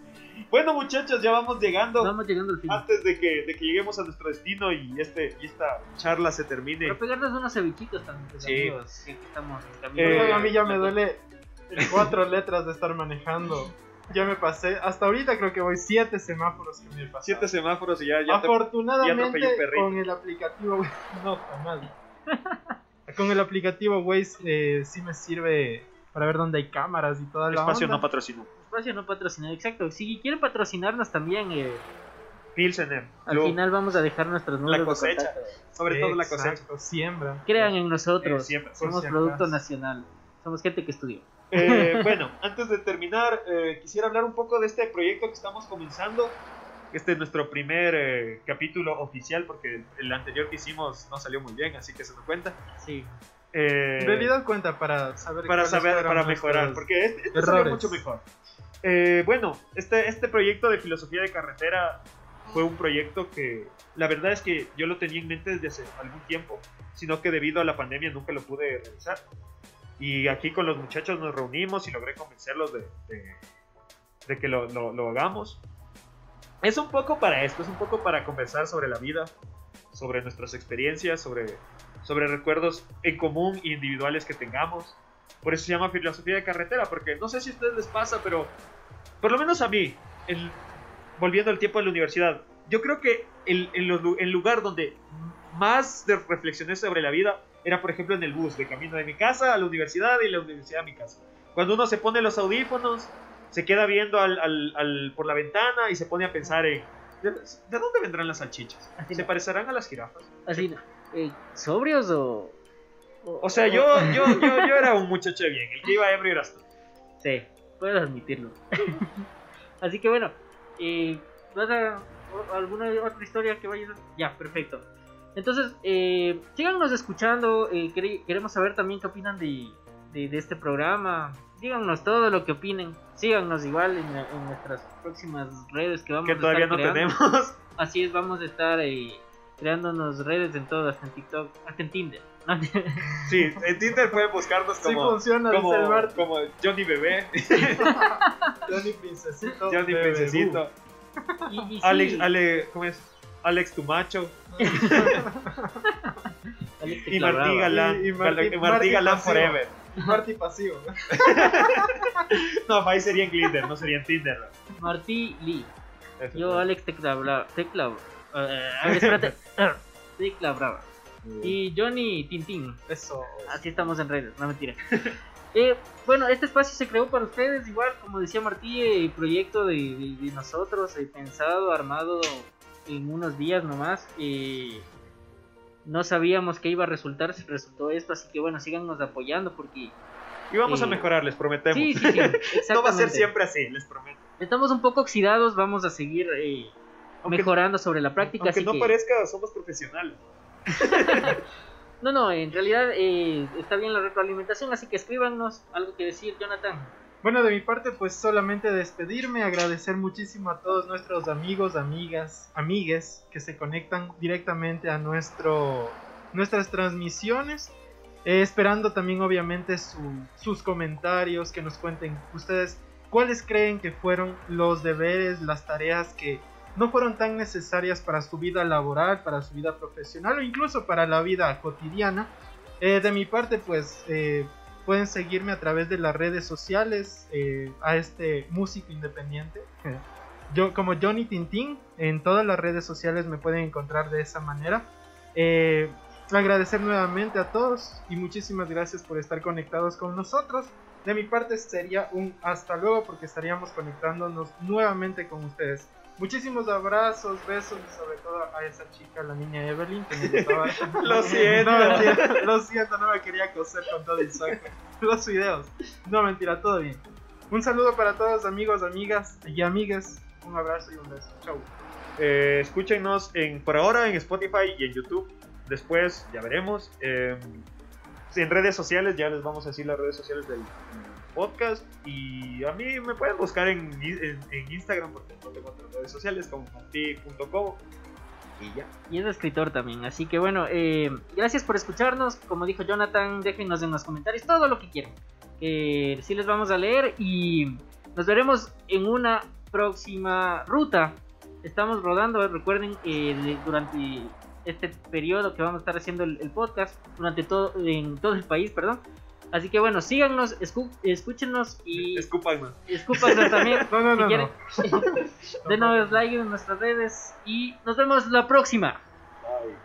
Bueno, muchachos, ya vamos llegando. Vamos llegando al fin. Antes de que, de que lleguemos a nuestro destino y, este, y esta charla se termine. Para pegarnos unos cevichitos también, pues, Sí. amigos, que aquí estamos. Eh, a mí ya me duele cuatro letras de estar manejando. Ya me pasé. Hasta ahorita creo que voy siete semáforos que me pasé. Siete semáforos y ya, ya te- Afortunadamente ya con el aplicativo no está mal. con el aplicativo Waze eh, sí me sirve para ver dónde hay cámaras y toda la espacio onda. no patrocinó. Espacio no patrocinado, exacto. Si quieren patrocinarnos también, eh, Pilsener. al Club. final vamos a dejar nuestros números de cosecha. contacto. Sobre todo la cosecha. Exacto, siembra. Crean en nosotros. Eh, siempre. Somos producto nacional. Somos gente que estudió. Eh, bueno, antes de terminar, eh, quisiera hablar un poco de este proyecto que estamos comenzando. Este es nuestro primer eh, capítulo oficial porque el, anterior que hicimos no salió muy bien, así que se nos cuenta. Sí. Eh, En realidad cuenta para saber para saber, para mejorar, porque este, este salió mucho mejor. Eh, bueno, este, este proyecto de filosofía de carretera fue un proyecto que la verdad es que yo lo tenía en mente desde hace algún tiempo, sino que debido a la pandemia nunca lo pude realizar. Y aquí con los muchachos nos reunimos y logré convencerlos de, de- que lo, lo- lo hagamos. Es un poco para esto, es un poco para conversar sobre la vida, sobre nuestras experiencias, sobre, sobre recuerdos en común e individuales que tengamos. Por eso se llama filosofía de carretera, porque no sé si a ustedes les pasa, pero por lo menos a mí, el- volviendo al tiempo de la universidad, yo creo que el, lu- el lugar donde más reflexioné sobre la vida era, por ejemplo, en el bus, de camino de mi casa a la universidad y la universidad a mi casa. Cuando uno se pone los audífonos, se queda viendo al- al- al- por la ventana y se pone a pensar en, ¿de, de dónde vendrán las salchichas? Así ¿Se no. parecerán a las jirafas? Así, eh, ¿sobrios o...? O sea, yo, yo, yo, yo era un muchacho bien, el que iba ebrio eras tú. Sí, puedo admitirlo. Así que bueno, eh, ¿vas a alguna otra historia que vayas a... Ya, perfecto. Entonces, eh, síganos escuchando, eh, quere- queremos saber también qué opinan de, de, de este programa. Díganos todo lo que opinen. Síganos igual en, en nuestras próximas redes que vamos que a todavía estar no creando. tenemos. Así es, vamos a estar eh, creándonos redes en todo, hasta en TikTok, hasta en Tinder. Sí, en Tinder pueden buscarnos Sí como, funciona, como, dice el Bart. como Johnny Bebé, Johnny Princesito. Johnny bebé, Princesito, Y, y sí, Alex, Ale, ¿cómo es? Alex tu macho Alex y Martí. Galán, Y- y Martí- Martí, Martí Galán Pasivo. Forever. bu. Marty pasivo. No, ahí sería en Tinder, no sería en Tinder. Martí Lee. Eso. Yo, Alex Tecla Brava. Tecla. ver, espérate. Tecla Brava. Y Johnny Tintín. Eso. Así estamos en redes, no mentira. Eh, bueno, este espacio se creó para ustedes, igual como decía Martí, eh, proyecto de, de- de nosotros, eh, pensado, armado en unos días nomás. eh, no sabíamos que iba a resultar, resultó esto, así que bueno, síganos apoyando porque... Y vamos a Eh, mejorar, les prometemos. Sí, sí, sí. no va a ser siempre así, les prometo. Estamos un poco oxidados, vamos a seguir eh, Aunque- mejorando sobre la práctica. Aunque así no que... parezca, somos profesionales. No, no, en realidad eh, está bien la retroalimentación, así que escríbanos algo que decir, Jonathan. Bueno, de mi parte, pues solamente despedirme, agradecer muchísimo a todos nuestros amigos, amigas, amigues que se conectan directamente a nuestro, nuestras transmisiones. Eh, esperando también, obviamente, su- sus comentarios, que nos cuenten ustedes cuáles creen que fueron los deberes, las tareas que no fueron tan necesarias para su vida laboral, para su vida profesional o incluso para la vida cotidiana. Eh, de mi parte, pues eh, pueden seguirme a través de las redes sociales eh, a este músico independiente. Yo como Johnny Tintín, en todas las redes sociales me pueden encontrar de esa manera. Agradecer nuevamente a todos y muchísimas gracias por estar conectados con nosotros. De mi parte sería un hasta luego porque estaríamos conectándonos nuevamente con ustedes. Muchísimos abrazos, besos y sobre todo a esa chica, la niña Evelyn, que me gustaba. Lo siento. No, mentira, lo siento, no me quería coser con todo el saco. Los videos. No, mentira, todo bien. Un saludo para todos, amigos, amigas y amigas. Un abrazo y un beso. Chau. Eh, escúchenos en, por ahora en Spotify y en YouTube. Después ya veremos. Eh, en redes sociales ya les vamos a decir las redes sociales del podcast. Y a mí me pueden buscar en, Instagram porque no tengo otras redes sociales como marti.com. Y ya. Y es escritor también, así que bueno, eh, gracias por escucharnos. Como dijo Jonathan, déjenos en los comentarios todo lo que quieran. Que sí les vamos a leer y nos veremos en una próxima ruta. Estamos rodando, recuerden, eh, durante este periodo que vamos a estar haciendo el, el podcast, durante todo, en todo el país, perdón. Así que bueno, síganos, escúchenos y Escúpanme. escúpanos también. No, no, si no, quieren. no. Denos like en nuestras redes y nos vemos la próxima. Bye.